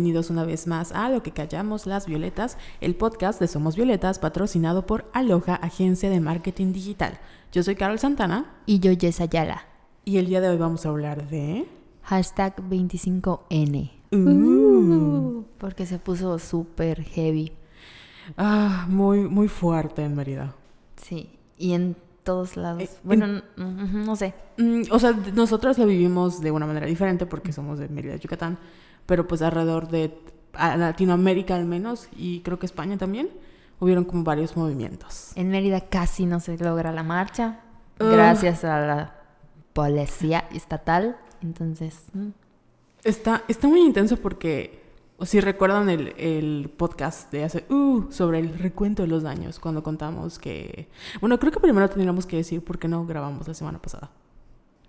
Bienvenidos una vez más a Lo que callamos las violetas, el podcast de Somos Violetas patrocinado por Aloha, agencia de marketing digital. Yo soy Carol Santana. Y yo, Jess Ayala. Y el día de hoy vamos a hablar de... Hashtag 25N. Uh. porque se puso súper heavy. Ah, muy, muy fuerte en Mérida. Sí, y en todos lados. Eh, bueno, en- no sé. Mm, o sea, nosotros lo vivimos de una manera diferente porque somos de Mérida, Yucatán, pero pues alrededor de Latinoamérica al menos y creo que España también hubieron como varios movimientos. En Mérida casi no se logra la marcha. Ugh. Gracias a la policía estatal. Entonces, mm, Está, está muy intenso porque, o si recuerdan el, el podcast de hace, uh, sobre el recuento de los daños, cuando contamos que, bueno, creo que primero tendríamos que decir por qué no grabamos la semana pasada.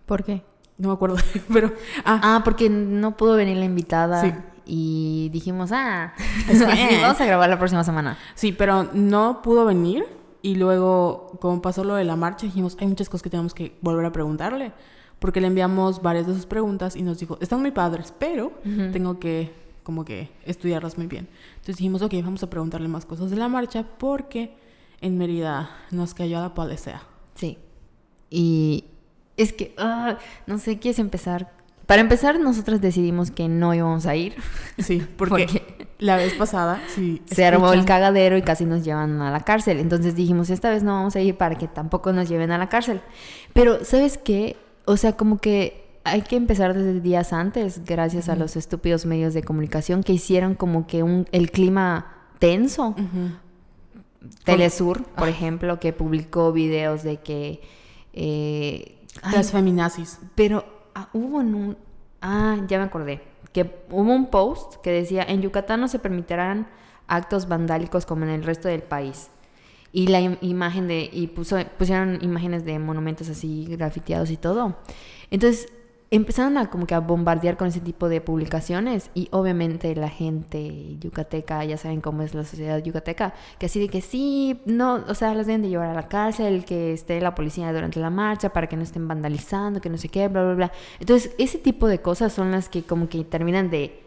¿por qué? No me acuerdo, pero, ah, Ah, porque no pudo venir la invitada. Sí. Y dijimos, ah, Es que- sí, vamos a grabar la próxima semana. sí, pero no pudo venir y luego, como pasó lo de la marcha, dijimos, hay muchas cosas que tenemos que volver a preguntarle, porque le enviamos varias de sus preguntas y nos dijo, están muy padres, pero tengo que como que estudiarlas muy bien. Entonces dijimos, ok, vamos a preguntarle más cosas de la marcha porque en Mérida nos cayó a la policía. Sí. Y es que, ah, no sé, ¿quieres empezar? Para empezar, nosotras decidimos que no íbamos a ir. Sí, porque Porque la vez pasada, sí. se armó el cagadero y casi nos llevan a la cárcel. Entonces dijimos, esta vez no vamos a ir para que tampoco nos lleven a la cárcel. Pero, ¿sabes qué? O sea, como que hay que empezar desde días antes, gracias a los estúpidos medios de comunicación que hicieron como que un, el clima tenso. Telesur, por Ah. ejemplo, que publicó videos de que... eh, ay, Las feminazis. Pero ah, hubo en un... Ah, ya me acordé. Que hubo un post que decía, en Yucatán no se permitirán actos vandálicos como en el resto del país. Y la im- imagen de... Y puso, pusieron imágenes de monumentos así grafiteados y todo. Entonces empezaron a como que a bombardear con ese tipo de publicaciones y obviamente la gente yucateca, ya saben cómo es la sociedad yucateca, que así de que sí, no, o sea, las deben de llevar a la cárcel, que esté la policía durante la marcha para que no estén vandalizando, que no sé qué, bla, bla, bla. Entonces, ese tipo de cosas son las que como que terminan de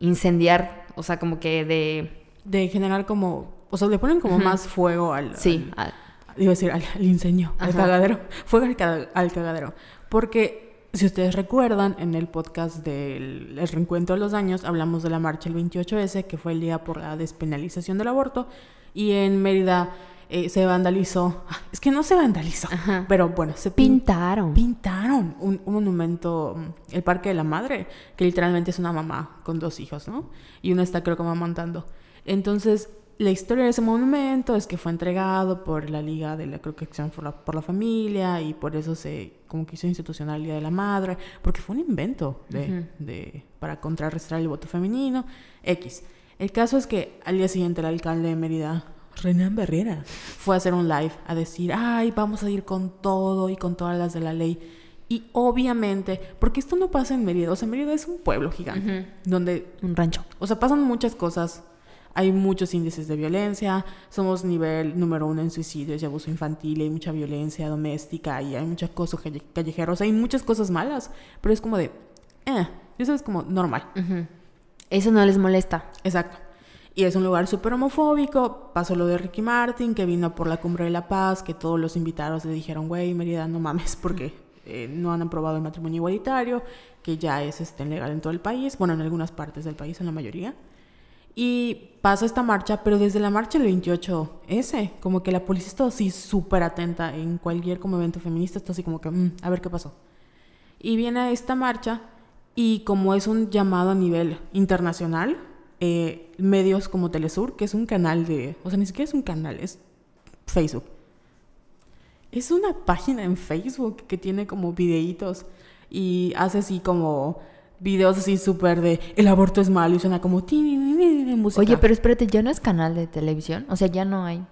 incendiar, o sea, como que de... De generar como. O sea, le ponen como más fuego al. Sí, al- iba a decir al, al incendio, al cagadero. Fuego al, al cagadero. Porque. Si ustedes recuerdan, en el podcast del el reencuentro de los daños hablamos de la marcha el 28S, que fue el día por la despenalización del aborto, y en Mérida eh, se vandalizó, es que no se vandalizó, Ajá. pero bueno, se pin- pintaron. pintaron un, un monumento, mm, el Parque de la Madre, que literalmente es una mamá con dos hijos, ¿no? Y uno está creo que amamantando. Entonces, la historia de ese monumento es que fue entregado por la Liga de la creo que por la, por la Familia y por eso se como que hizo institucional el Día de la Madre, porque fue un invento de, de- para contrarrestar el voto femenino. X. El caso es que al día siguiente el alcalde de Mérida, Renan Barrera, fue a hacer un live a decir, ay, vamos a ir con todo y con todas las de la ley. Y obviamente, porque esto no pasa en Mérida, o sea, Mérida es un pueblo gigante, donde Un rancho. o sea, pasan muchas cosas. Hay muchos índices de violencia. Somos nivel número uno en suicidios y abuso infantil. Hay mucha violencia doméstica y hay mucha cosa calle- sea, hay muchas cosas malas. Pero es como de, eh, eso es como normal. Eso no les molesta. Exacto. Y es un lugar súper homofóbico. Pasó lo de Ricky Martin, que vino por la Cumbre de la Paz, que todos los invitados le dijeron, güey, Mérida, no mames, porque eh, no han aprobado el matrimonio igualitario, que ya es este, legal en todo el país, bueno, en algunas partes del país, en la mayoría. Y pasa esta marcha, pero desde la marcha del 28S, como que la policía está así súper atenta en cualquier como evento feminista, está así como que, "Mm, a ver qué pasó. Y viene esta marcha y como es un llamado a nivel internacional, eh, medios como Telesur, que es un canal de, o sea, ni siquiera es un canal, es Facebook. Es una página en Facebook que tiene como videitos y hace así como videos así súper de el aborto es malo y suena como música. Oye, pero espérate, ¿ya no es canal de televisión? O sea, ya no hay.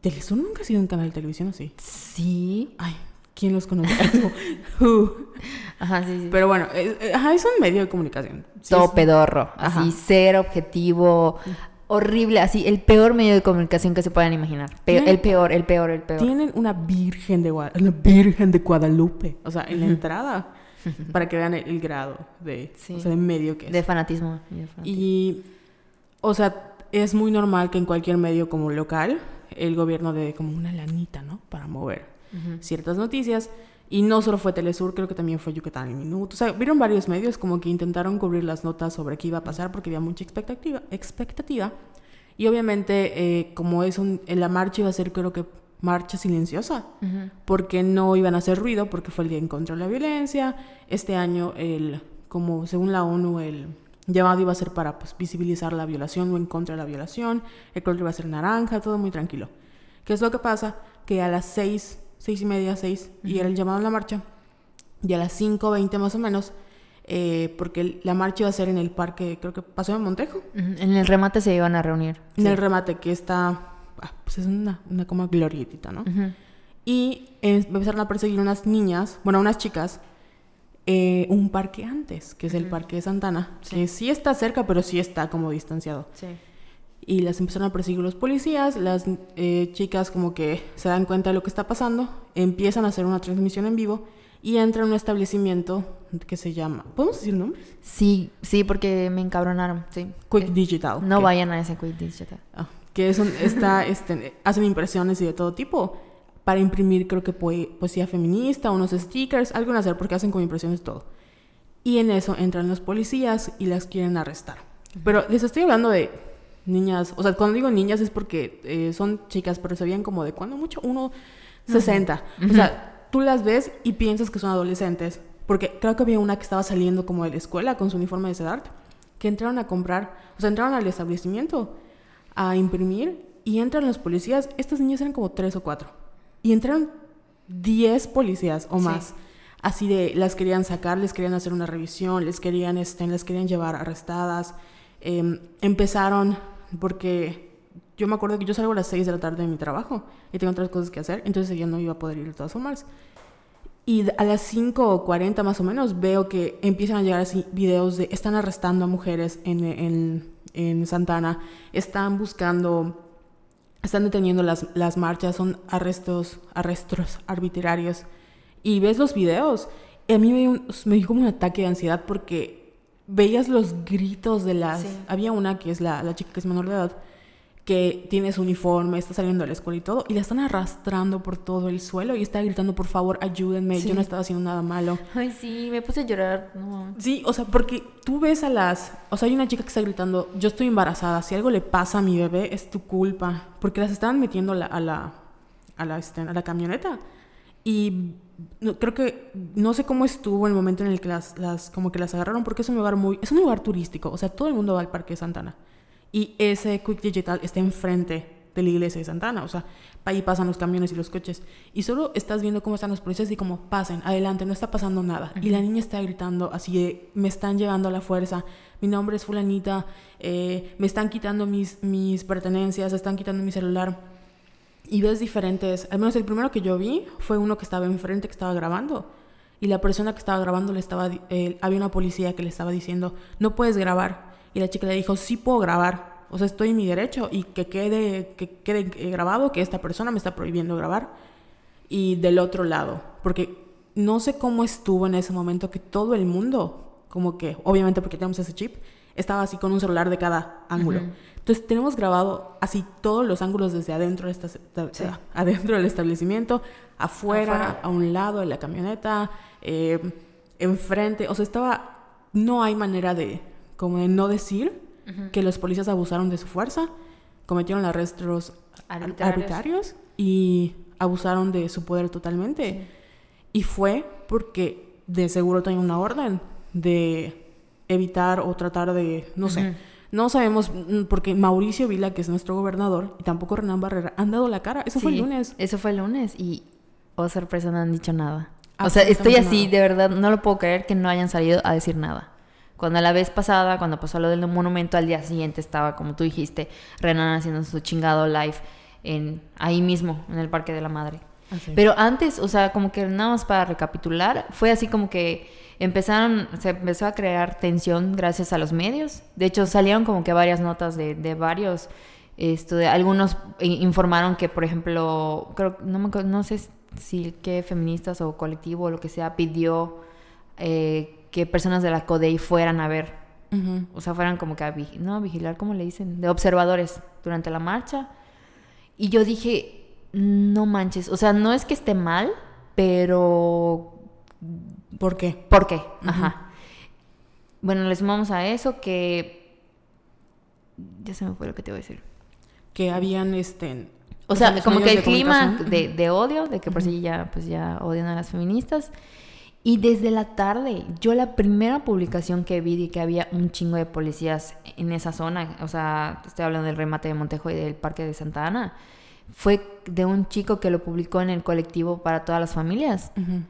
Telesur nunca ha sido un canal de televisión, ¿o sí? Sí. Ay, ¿quién los conoce? "Uh". Ajá, sí, sí. Pero bueno, eh, eh, ajá, es un medio de comunicación. Sí, Todo es- pedorro. Ajá. Así, ser objetivo. Horrible, así, el peor medio de comunicación que se puedan imaginar. El peor, el peor, el peor. Tienen una virgen de Guadalupe, la virgen de Guadalupe, o sea, en la entrada. para que vean el, el grado de, Sí. o sea, de medio que es. De fanatismo. y de fanatismo. Y, o sea, es muy normal que en cualquier medio como local el gobierno dé como una lanita, ¿no? Para mover Ujú. ciertas noticias. Y no solo fue Telesur, creo que también fue Yucatán el Minuto. O sea, vieron varios medios como que intentaron cubrir las notas sobre qué iba a pasar porque había mucha expectativa. expectativa. Y obviamente, eh, como es un, en la marcha iba a ser, creo que, marcha silenciosa porque no iban a hacer ruido, porque fue el Día en contra de la Violencia. Este año, el, como según la ONU, el llamado iba a ser para pues, visibilizar la violación o en contra de la violación. El color iba a ser naranja, todo muy tranquilo. ¿Qué es lo que pasa? Que a las seis, seis y media, seis, y era el llamado a la marcha, y a las 5.20 más o menos, eh, porque la marcha iba a ser en el parque, creo que pasó en Montejo. En el remate se iban a reunir. en Sí. el remate que está, pues es una, una como glorietita, ¿no? Ujú. Y eh, empezaron a perseguir unas niñas, bueno, unas chicas, eh, un parque antes, que es el Ujú. parque de Santana, Sí. que sí está cerca, pero sí está como distanciado. Sí. Y las empezaron a perseguir los policías, las eh, chicas como que se dan cuenta de lo que está pasando, empiezan a hacer una transmisión en vivo y entran a un establecimiento que se llama, ¿podemos decir nombres? Sí, sí, porque me encabronaron, sí. Quick Digital. No que- vayan a ese Quick Digital. Ah, que es un, está, este, hacen impresiones y de todo tipo para imprimir creo que poe- poesía feminista, unos stickers, algo en hacer porque hacen con impresiones todo. Y en eso entran los policías y las quieren arrestar. Pero les estoy hablando de niñas, o sea, cuando digo niñas es porque eh, son chicas, pero se veían como de cuando mucho, uno 60. O sea, tú las ves y piensas que son adolescentes, porque creo que había una que estaba saliendo como de la escuela con su uniforme de Sedart, que entraron a comprar, o sea, entraron al establecimiento a imprimir y entran los policías. Estas niñas eran como tres o cuatro. Y entraron 10 policías o Sí. más. Así de, las querían sacar, les querían hacer una revisión, les querían, este, les querían llevar arrestadas. Em, empezaron porque yo me acuerdo que yo salgo a las 6 de la tarde de mi trabajo y tengo otras cosas que hacer, entonces ya no iba a poder ir de todas formas. Y a las 5.40 más o menos veo que empiezan a llegar así videos de están arrestando a mujeres en, en, en Santana, están buscando, están deteniendo las, las marchas, son arrestos, arrestos arbitrarios. Y ves los videos, y a mí me dio, un- me dio como un ataque de ansiedad porque veías los gritos de las... Sí. Había una que es la, la chica que es menor de edad, que tiene su uniforme, está saliendo de la escuela y todo, y la están arrastrando por todo el suelo y está gritando, por favor, ayúdenme, Sí. yo no estaba haciendo nada malo. Ay, sí, me puse a llorar. No. Sí, o sea, porque tú ves a las... O sea, hay una chica que está gritando, yo estoy embarazada, si algo le pasa a mi bebé es tu culpa, porque las estaban metiendo a la, a la, a la, este, a la camioneta. Y no- creo que, no sé cómo estuvo el momento en el que las, las, como que las agarraron, porque es un lugar muy, es un lugar turístico, o sea, todo el mundo va al Parque de Santana. Y ese Quick Digital está enfrente de la iglesia de Santana, o sea, ahí pasan los camiones y los coches. Y solo estás viendo cómo están los policías y como, pasen, adelante, no está pasando nada. Y la niña está gritando así de, me están llevando a la fuerza, mi nombre es fulanita, eh, me están quitando mis, mis pertenencias, están quitando mi celular. Y ves diferentes, al menos el primero que yo vi fue uno que estaba enfrente, que estaba grabando. Y la persona que estaba grabando le estaba, eh, había una policía que le estaba diciendo, no puedes grabar. Y la chica le dijo, sí puedo grabar. O sea, estoy en mi derecho y que quede, que quede eh, grabado que esta persona me está prohibiendo grabar. Y del otro lado, porque no sé cómo estuvo en ese momento que todo el mundo, como que, obviamente porque tenemos ese chip, estaba así con un celular de cada ángulo. Ujú. Entonces tenemos grabado así todos los ángulos desde adentro, de esta- de- Sí. adentro del establecimiento, afuera, Afuera. a un lado de la camioneta, eh, enfrente. O sea, estaba... No hay manera de, como de no decir que los policías abusaron de su fuerza, cometieron arrestos ar- Arbitrarios. arbitrarios y abusaron de su poder totalmente. Y fue porque de seguro tenía una orden de evitar o tratar de, no sé, no sabemos, mm, porque Mauricio Vila, que es nuestro gobernador, y tampoco Renan Barrera, han dado la cara. Eso fue el lunes. Eso fue el lunes y, oh sorpresa, no han dicho nada. O sea, estoy así, nada. de verdad, no lo puedo creer que no hayan salido a decir nada. Cuando la vez pasada, cuando pasó lo del monumento, al día siguiente estaba, como tú dijiste, Renan haciendo su chingado live en, ahí mismo, en el Parque de la Madre. Así. Pero antes, o sea, como que nada más para recapitular, fue así como que empezaron, se empezó a crear tensión gracias a los medios. De hecho, salieron como que varias notas de, de varios, esto, de algunos informaron que, por ejemplo, creo, no, me no sé si qué feministas o colectivo o lo que sea pidió eh, que personas de la CODEI fueran a ver. Ujú. O sea, fueran como que a vig- no, vigilar, ¿cómo le dicen? De observadores durante la marcha. Y yo dije, no manches. O sea, no es que esté mal, pero ¿Por qué? ¿Por qué? Ajá. Bueno, le sumamos a eso que... Ya se me fue lo que te iba a decir. Que habían, este... O sea, los como que el clima de, de odio, de que por sí ya, pues ya odian a las feministas. Y desde la tarde, yo la primera publicación que vi de que había un chingo de policías en esa zona, o sea, estoy hablando del remate de Montejo y del Parque de Santa Ana, fue de un chico que lo publicó en el colectivo para todas las familias. Ujú.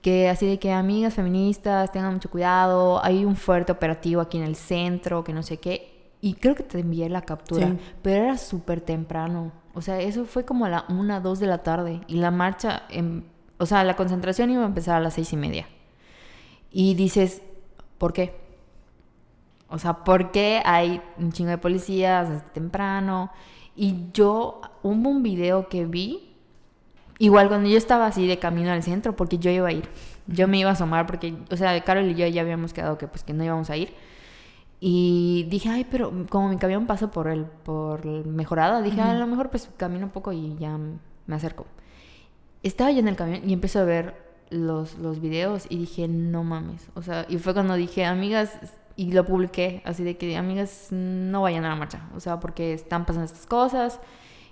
que así de que amigas feministas tengan mucho cuidado, hay un fuerte operativo aquí en el centro, que no sé qué, y creo que te envié la captura, Sí. pero era súper temprano, o sea, eso fue como a la una, dos de la tarde, y la marcha, em- o sea, la concentración iba a empezar a las seis y media, y dices, ¿por qué? O sea, ¿por qué hay un chingo de policías desde temprano? Y yo, hubo un video que vi, igual cuando yo estaba así de camino al centro, porque yo iba a ir, yo me iba a asomar, porque, o sea, Carol y yo ya habíamos quedado que pues que no íbamos a ir. Y dije, ay, pero como mi camión pasa por el, por el mejorada, dije, "Ah, a lo mejor pues camino un poco y ya me acerco. Estaba yo en el camión y empecé a ver los, los videos y dije, no mames. O sea, y fue cuando dije, amigas, y lo publiqué, así de que, amigas, no vayan a la marcha. O sea, porque están pasando estas cosas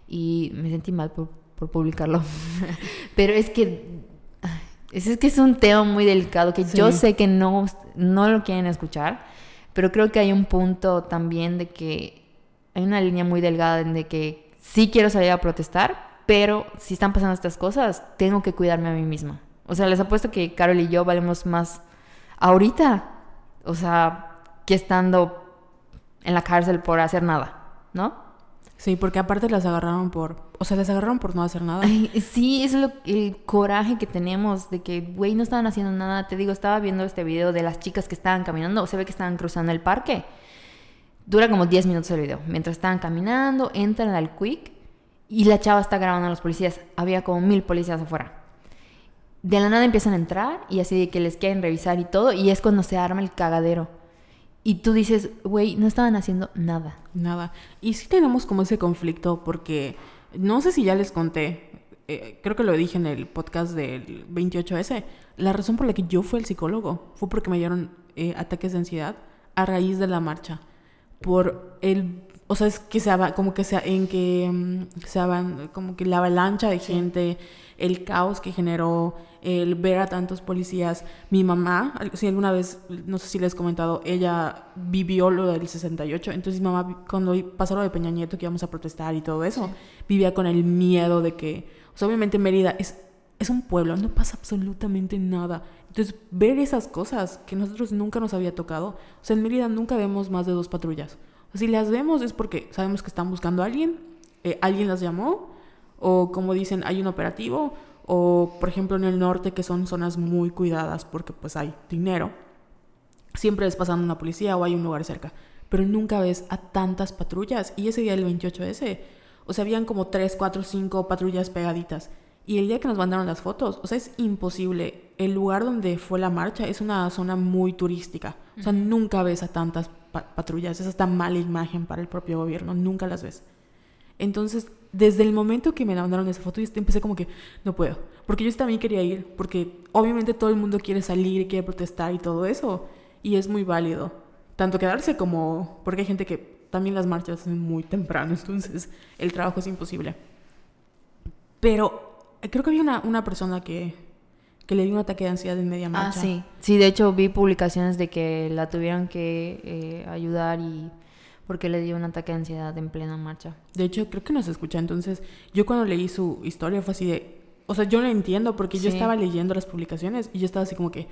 y me sentí mal por, por publicarlo. Pero es que, es, que es un tema muy delicado que yo Sí. sé que no, no lo quieren escuchar, pero creo que hay un punto también de que hay una línea muy delgada en de que sí quiero salir a protestar, pero si están pasando estas cosas, tengo que cuidarme a mí misma. O sea, les apuesto que Carol y yo valemos más ahorita, o sea, que estando en la cárcel por hacer nada, ¿no? Sí, porque aparte las agarraron por... O sea, las agarraron por no hacer nada. Ay, sí, es lo, el coraje que tenemos de que, güey, no estaban haciendo nada. Te digo, estaba viendo este video de las chicas que estaban caminando, se ve que estaban cruzando el parque. Dura como 10 minutos el video. Mientras estaban caminando, entran al Quick y la chava está grabando a los policías. Había como mil policías afuera. De la nada empiezan a entrar y así de que les quieren revisar y todo, y es cuando se arma el cagadero. Y tú dices, güey, no estaban haciendo nada. Nada. Y sí tenemos como ese conflicto porque no sé si ya les conté, eh, creo que lo dije en el podcast del 28S, la razón por la que yo fui al psicólogo fue porque me dieron eh, ataques de ansiedad a raíz de la marcha. Por el, o sea, es que se como que se, en que mm, se como que la avalancha de gente, el caos que generó, el ver a tantos policías. Mi mamá, si alguna vez, no sé si les he comentado, ella vivió lo del 68. Entonces mi mamá, cuando pasó lo de Peña Nieto, que íbamos a protestar y todo eso, vivía con el miedo de que, o sea, obviamente Mérida es, es un pueblo, no pasa absolutamente nada. Entonces, ver esas cosas que nosotros nunca nos había tocado, o sea, en Mérida nunca vemos más de dos patrullas. Si las vemos es porque sabemos que están buscando a alguien, eh, alguien las llamó, o como dicen, hay un operativo, o por ejemplo en el norte que son zonas muy cuidadas porque pues hay dinero, siempre es pasando una policía o hay un lugar cerca, pero nunca ves a tantas patrullas. Y ese día del 28S, o sea, habían como 3, 4, 5 patrullas pegaditas. Y el día que nos mandaron las fotos, o sea, es imposible. El lugar donde fue la marcha es una zona muy turística. O sea, nunca ves a tantas pa- patrullas. Es hasta mala imagen para el propio gobierno. Nunca las ves. Entonces, desde el momento que me mandaron esa foto, yo empecé como que no puedo. Porque yo también quería ir. Porque obviamente todo el mundo quiere salir, quiere protestar y todo eso. Y es muy válido. Tanto quedarse como... Porque hay gente que también las marchas son muy temprano. Entonces, el trabajo es imposible. Pero eh, creo que había una, una persona que, que le dio un ataque de ansiedad en media Ah, marcha. sí. Sí, de hecho vi publicaciones de que la tuvieron que eh, ayudar y porque le dio un ataque de ansiedad en plena marcha. De hecho, creo que nos escucha. Entonces, yo cuando leí su historia fue así de... O sea, yo lo entiendo porque yo Sí. estaba leyendo las publicaciones y yo estaba así como que...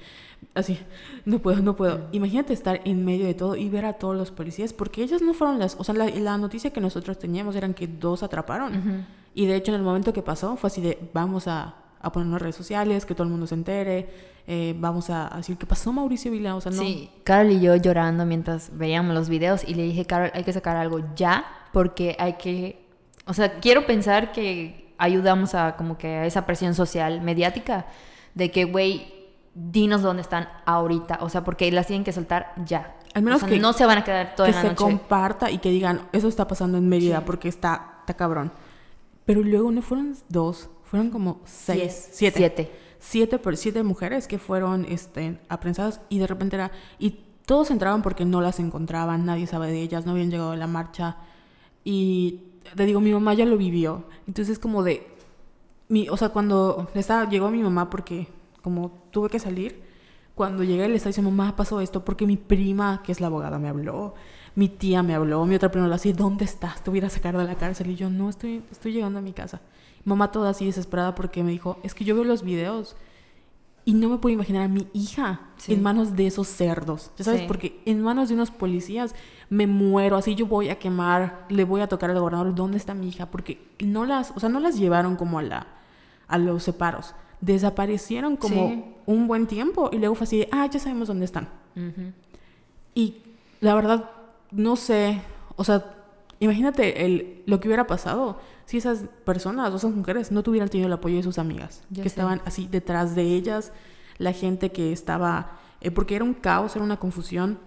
Así, no puedo, no puedo. Imagínate estar en medio de todo y ver a todos los policías porque ellas no fueron las... O sea, la, la noticia que nosotros teníamos eran que dos atraparon. Y de hecho, en el momento que pasó fue así de... Vamos a, a poner en redes sociales, que todo el mundo se entere. eh, vamos a, a decir qué pasó Mauricio Vila. O sea, no... Sí, Carol y yo llorando mientras veíamos los videos y le dije, Carol, hay que sacar algo ya porque hay que, o sea, quiero pensar que ayudamos a como que a esa presión social mediática de que, güey, dinos dónde están ahorita. O sea, porque las tienen que soltar ya. Al menos O sea, que- no se van a quedar toda que la se noche. comparta y que digan, eso está pasando en Mérida Sí. porque está, está cabrón. Pero luego no fueron dos, fueron como seis, siete. Siete. Siete, per- siete mujeres que fueron este, aprensadas y de repente era... Y todos entraban porque no las encontraban, nadie sabe de ellas, no habían llegado a la marcha. Y te digo, mi mamá ya lo vivió. Entonces es como de... Mi, o sea, cuando estaba, llegó mi mamá porque como tuve que salir, cuando llegué le estaba diciendo, mamá, pasó esto porque mi prima, que es la abogada, me habló, mi tía me habló, mi otra prima le así, ¿dónde estás? Te voy a sacar de la cárcel. Y yo, no, estoy, estoy llegando a mi casa. Mamá toda así desesperada porque me dijo, es que yo veo los videos y no me puedo imaginar a mi hija Sí. en manos de esos cerdos. ¿Ya sabes? Sí. Porque en manos de unos policías me muero. Así yo voy a quemar, le voy a tocar al gobernador, ¿dónde está mi hija? Porque no las, o sea, no las llevaron como a la, a los separos. Desaparecieron como Sí. un buen tiempo y luego fue así de, ah, ya sabemos dónde están. Y la verdad, no sé, o sea, imagínate el, lo que hubiera pasado si esas personas o esas mujeres no tuvieran tenido el apoyo de sus amigas, Ya que sé. estaban así detrás de ellas, la gente que estaba, eh, porque era un caos, era una confusión,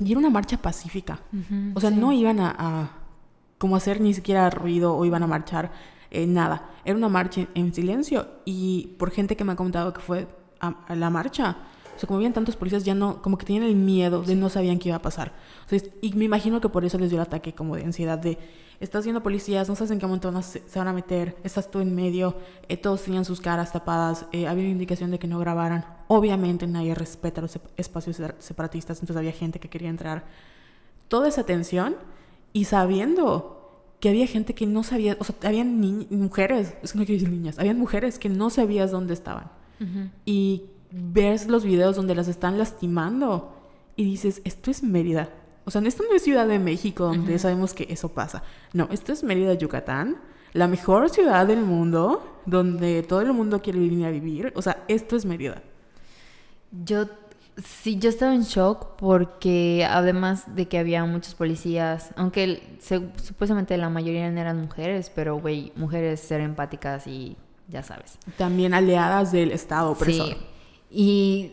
y era una marcha pacífica. O sea, sí. no iban a, a como hacer ni siquiera ruido o iban a marchar, eh, nada. Era una marcha en, en silencio y por gente que me ha contado que fue a, a la marcha, o sea, como habían tantos policías, ya no, como que tenían el miedo de no sabían qué iba a pasar. O sea, es- y me imagino que por eso les dio el ataque como de ansiedad de, estás viendo policías, no sabes en qué momento se, se van a meter, estás tú en medio, eh, todos tenían sus caras tapadas, eh, había una indicación de que no grabaran. Obviamente nadie respeta los espacios se- separatistas, entonces había gente que quería entrar toda esa tensión y sabiendo que había gente que no sabía, o sea, habían mujeres, es que no quiero decir niñas, habían mujeres que no sabías dónde estaban. Y ves los videos donde las están lastimando y dices, esto es Mérida. O sea, esto no es Ciudad de México, donde sabemos que eso pasa. No, esto es Mérida, Yucatán, la mejor ciudad del mundo, donde todo el mundo quiere venir a vivir. O sea, esto es Mérida. Yo sí, yo estaba en shock porque además de que había muchos policías, aunque se- supuestamente la mayoría eran mujeres, pero güey, mujeres ser empáticas y ya sabes. También aliadas del Estado opresor. Sí. Y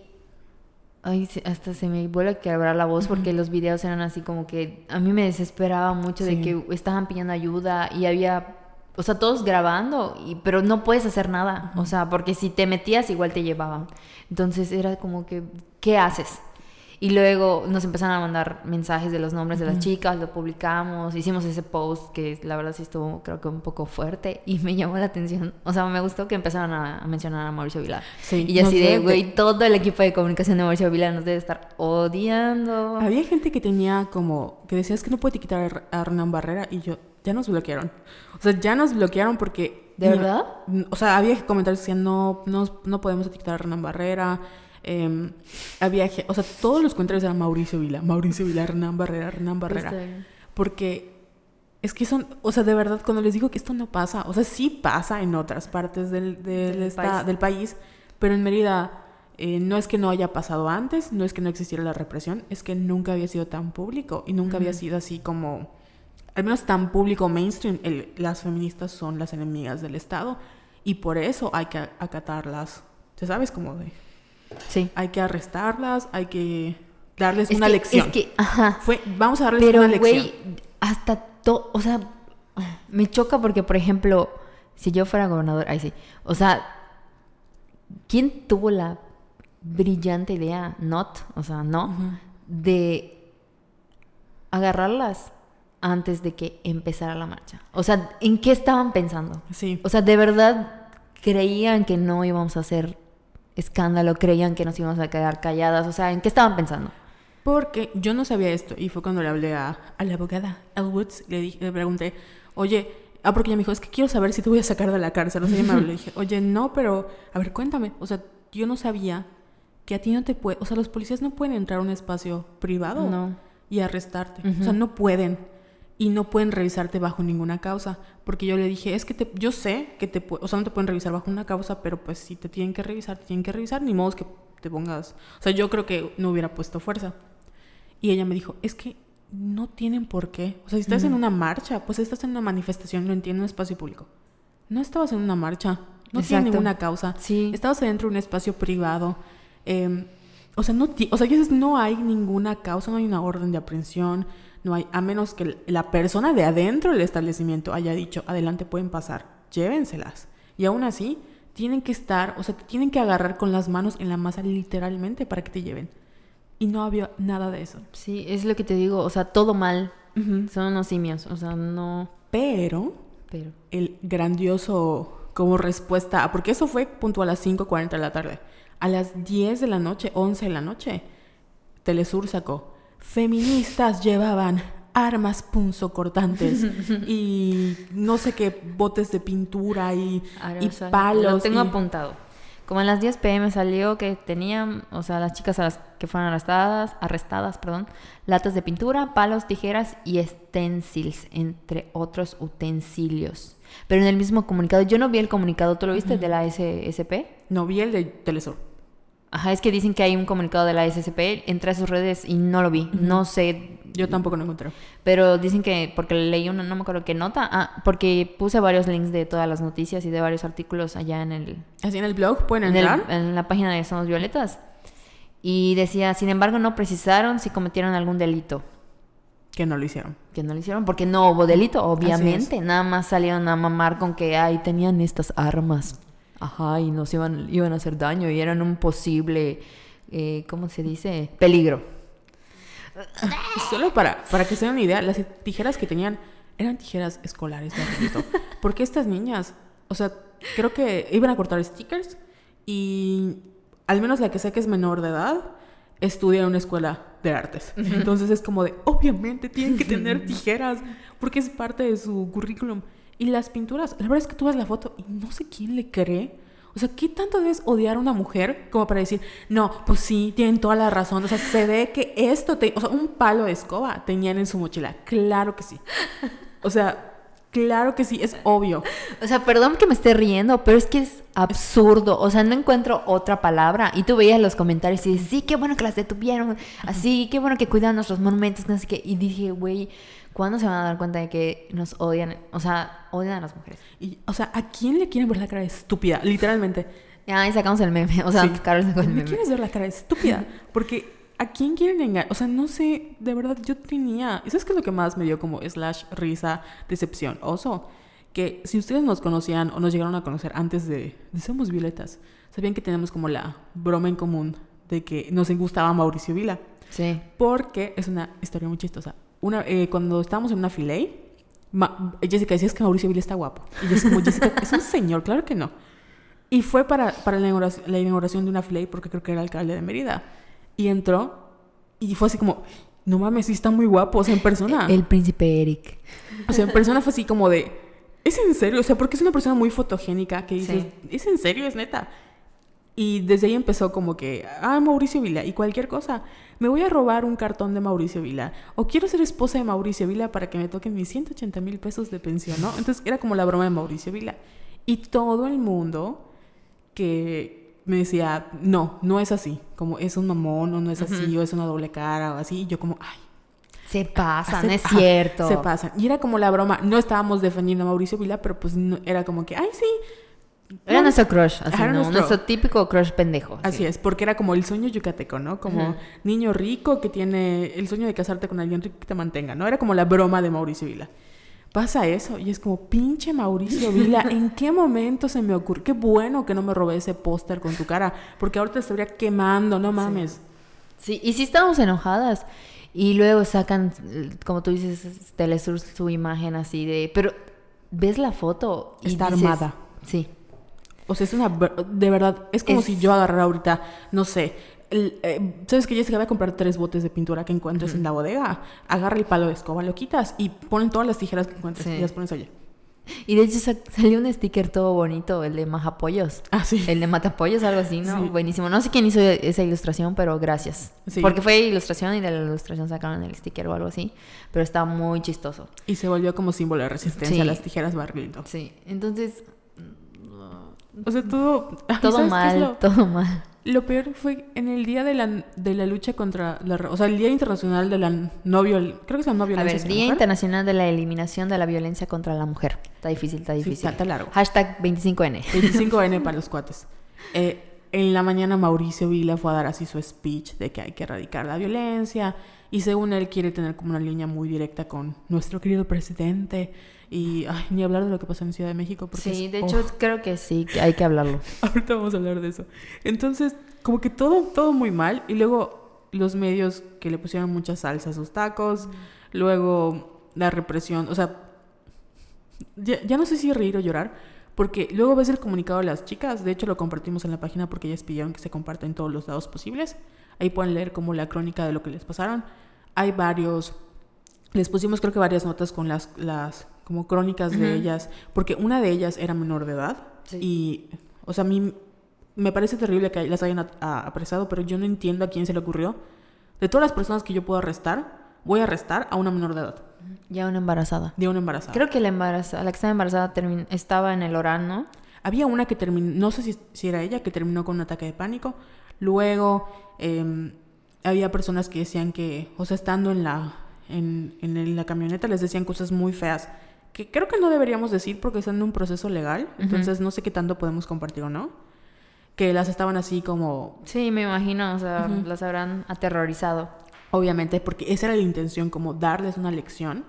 ay, hasta se me vuelve a quebrar la voz porque los videos eran así como que a mí me desesperaba mucho Sí. de que estaban pidiendo ayuda y había o sea, todos grabando, y, pero no puedes hacer nada. O sea, porque si te metías, igual te llevaban. Entonces era como que, ¿qué haces? Y luego nos empezaron a mandar mensajes de los nombres de las chicas, lo publicamos, hicimos ese post que la verdad sí estuvo, creo que un poco fuerte y me llamó la atención. O sea, me gustó que empezaron a, a mencionar a Mauricio Vilar. Sí, y así de, güey, todo el equipo de comunicación de Mauricio Vilar nos debe estar odiando. Había gente que tenía como, que decías que no puede etiquetar a Hernán Barrera y yo, ya nos bloquearon. O sea, ya nos bloquearon porque... ¿De verdad? O sea, había comentarios que decían, no, no, no podemos etiquetar a Hernán Barrera. Em, había, o sea, todos los comentarios eran Mauricio Vila, Mauricio Vila, Hernán Barrera, Hernán Barrera. Porque es que son, o sea, de verdad, cuando les digo que esto no pasa, o sea, sí pasa en otras partes del, del, Del esta- país. del país, pero en Mérida eh, no es que no haya pasado antes, no es que no existiera la represión, es que nunca había sido tan público y nunca había sido así como, al menos tan público mainstream, el- las feministas son las enemigas del Estado y por eso hay que acatarlas, ¿ya sabes? Como de, Sí. hay que arrestarlas, hay que darles Es una que- lección. Es que, ajá. Fue, vamos a darles Pero, una lección. güey, hasta todo, o sea, me choca porque, por ejemplo, si yo fuera gobernador, ahí sí, o sea, ¿quién tuvo la brillante idea, not, o sea, no, de agarrarlas antes de que empezara la marcha? O sea, ¿en qué estaban pensando? Sí. O sea, ¿de verdad creían que no íbamos a hacer escándalo? ¿Creían que nos íbamos a quedar calladas? O sea, ¿en qué estaban pensando? Porque yo no sabía esto y fue cuando le hablé a, a la abogada Elle Woods, le, dije, le pregunté, oye, ah, porque ella me dijo, es que quiero saber si te voy a sacar de la cárcel. O sea, me habló, le dije, oye, no, pero, a ver, cuéntame. O sea, yo no sabía que a ti no te puede, o sea, los policías no pueden entrar a un espacio privado No. y arrestarte. O sea, no pueden. Y no pueden revisarte bajo ninguna causa. Porque yo le dije, es que te, yo sé que te o sea, no te pueden revisar bajo una causa, pero pues si te tienen que revisar, te tienen que revisar, ni modo que te pongas. O sea, yo creo que no hubiera puesto fuerza. Y ella me dijo, es que no tienen por qué. O sea, si estás en una marcha, pues estás en una manifestación, lo entiendo, en un espacio público. No estabas en una marcha, no tiene Exacto. ninguna causa. Sí. Estabas adentro de un espacio privado. Em, o sea, no, o sea, no hay ninguna causa, no hay una orden de aprehensión, no hay, a menos que la persona de adentro del establecimiento haya dicho, adelante pueden pasar, llévenselas. Y aún así, tienen que estar, o sea, te tienen que agarrar con las manos en la masa literalmente para que te lleven. Y no había nada de eso. Sí, es lo que te digo, o sea, todo mal. Son unos simios, o sea, no... Pero Pero... el grandioso como respuesta, porque eso fue puntual a las 5.40 de la tarde. A las 10 de la noche, 11 de la noche, Telesur sacó, feministas llevaban armas punzocortantes y no sé qué botes de pintura y, y palos. Lo tengo y- apuntado. Como en las 10 pm salió que tenían, o sea, las chicas a las que fueron arrestadas, arrestadas, perdón, latas de pintura, palos, tijeras y stencils, entre otros utensilios. Pero en el mismo comunicado, yo no vi el comunicado, ¿tú lo viste de la SSP? No vi el de Telesur. Ajá, es que dicen que hay un comunicado de la SSP, entré a sus redes y no lo vi, no sé, Yo tampoco lo encontré. pero dicen que, porque leí una, no me acuerdo qué nota, ah, porque puse varios links de todas las noticias y de varios artículos allá en el, Así en el blog pueden en, el- entrar. en la página de Somos Violetas. Y decía, sin embargo, no precisaron si cometieron algún delito. Que no lo hicieron. Que no lo hicieron porque no hubo delito, obviamente. Nada más salieron a mamar con que, ay, tenían estas armas. Ajá, y nos iban, iban a hacer daño y eran un posible, eh, ¿cómo se dice? Peligro. Solo para, para que se den una idea, las tijeras que tenían eran tijeras escolares, repito. Porque estas niñas, o sea, creo que iban a cortar stickers y al menos la que sé que es menor de edad, estudia en una escuela de artes. Entonces es como de, obviamente tienen que tener tijeras porque es parte de su currículum. Y las pinturas, la verdad es que tú ves la foto y no sé quién le cree. O sea, ¿qué tanto debes odiar a una mujer como para decir, no, pues sí, tienen toda la razón? O sea, se ve que esto, te, o sea, un palo de escoba tenían en su mochila. Claro que sí. O sea, claro que sí, es obvio. O sea, perdón que me esté riendo, pero es que es absurdo. O sea, no encuentro otra palabra. Y tú veías los comentarios y dices, sí, qué bueno que las detuvieron. Así, qué bueno que cuidan nuestros monumentos, no sé qué. Y dije, güey, ¿cuándo se van a dar cuenta de que nos odian? O sea, odian a las mujeres. Y, o sea, ¿a quién le quieren ver la cara de estúpida? Literalmente. Ya, y sacamos el meme. O sea, Sí. Carol sacó el ¿Me meme. quieres ver la cara de estúpida? Porque ¿a quién quieren engañar? O sea, no sé, de verdad, yo tenía... ¿y ¿Sabes qué es lo que más me dio como slash risa, decepción, oso? Que si ustedes nos conocían o nos llegaron a conocer antes de, de Somos Violetas, sabían que tenemos como la broma en común de que nos gustaba Mauricio Vila. Sí. Porque es una historia muy chistosa. Una, eh, cuando estábamos en una filey, Jessica decía es que Mauricio Vila está guapo. Y yo es como, Jessica, es un señor, claro que no. Y fue para, para la, inauguración, la inauguración de una filey porque creo que era alcalde de Mérida. Y entró y fue así como, no mames, sí está muy guapo, o sea, en persona. El príncipe Eric. O sea, en persona fue así como de, ¿es en serio? O sea, porque es una persona muy fotogénica que dices, Sí. ¿es en serio? ¿Es neta? Y desde ahí empezó como que, ah, Mauricio Vila, y cualquier cosa. Me voy a robar un cartón de Mauricio Vila. O quiero ser esposa de Mauricio Vila para que me toquen mis 180 mil pesos de pensión, ¿no? Entonces era como la broma de Mauricio Vila. Y todo el mundo que me decía, no, no es así. Como es un mamón, o no es así, o es una doble cara, o así. Y yo como, ay, Se pasa, se- no es ajá, cierto. Se pasan. Y era como la broma. No estábamos defendiendo a Mauricio Vila, pero pues no- era como que, ay, sí. Era nuestro crush, así, nuestro- Nuestro típico crush pendejo. Así es, porque era como el sueño yucateco, ¿no? Como niño rico que tiene el sueño de casarte con alguien rico que te mantenga, ¿no? Era como la broma de Mauricio Vila. Pasa eso y es como, pinche Mauricio Vila, ¿en qué momento se me ocurre? Qué bueno que no me robé ese póster con tu cara, porque ahorita te estaría quemando, no mames. Sí, y sí estábamos enojadas. Y luego sacan, como tú dices, Telesur su imagen así de... Pero ves la foto y Está dices- armada. Sí. O sea, es una... De verdad, es como Es- si yo agarrara ahorita, no sé... el, eh, ¿Sabes que Jessica voy a comprar tres botes de pintura que encuentres en la bodega? Agarra el palo de escoba, lo quitas y ponen todas las tijeras que encuentres Sí. y las pones allá. Y de hecho sa- salió un sticker todo bonito, el de Majapollos. Ah, sí. El de Matapollos, algo así, ¿no? Sí. Buenísimo. No sé quién hizo esa ilustración, pero gracias. Sí. Porque fue ilustración y de la ilustración sacaron el sticker o algo así. Pero está muy chistoso. Y se volvió como símbolo de resistencia Sí. a las tijeras barrilito. Sí. Entonces, O sea, todo... Todo ¿sabes qué es mal, lo, todo mal. lo peor fue en el día de la, de la lucha contra la... O sea, el Día Internacional de la No Viol... Creo que es la no A violencia. ver, hacia la Día mujer. Internacional de la Eliminación de la Violencia contra la Mujer. Está difícil, está Sí, difícil. está- está largo. Hashtag 25N. 25N para los cuates. Eh, en la mañana Mauricio Vila fue a dar así su speech de que hay que erradicar la violencia y según él quiere tener como una línea muy directa con nuestro querido presidente y ay, ni hablar de lo que pasó en Ciudad de México. Porque Sí, es- de oh, hecho creo que sí, que hay que hablarlo. ahorita vamos a hablar de eso. Entonces, como que todo, todo muy mal y luego los medios que le pusieron mucha salsa a sus tacos, luego la represión, o sea, ya, ya no sé si reír o llorar, porque luego ves el comunicado de las chicas, de hecho lo compartimos en la página porque ellas pidieron que se comparta en todos los lados posibles. Ahí pueden leer como la crónica de lo que les pasaron. Hay varios, les pusimos creo que varias notas con las, las como crónicas de ellas, porque una de ellas era menor de edad Sí. y, o sea, a mí me parece terrible que las hayan a- a- apresado, pero yo no entiendo a quién se le ocurrió. De todas las personas que yo puedo arrestar, voy a arrestar a una menor de edad, Ya una embarazada. de una embarazada. Creo que la embarazada, la que estaba embarazada estaba en el Orán, ¿no? Había una que terminó, no sé si, si era ella, que terminó con un ataque de pánico. Luego eh, había personas que decían que, o sea, estando en la, en, en la camioneta, les decían cosas muy feas. Que creo que no deberíamos decir porque están en un proceso legal. Entonces no sé qué tanto podemos compartir o no. Que las estaban así como, Sí, me imagino, o sea, Ujú. las habrán aterrorizado. obviamente, porque esa era la intención, como darles una lección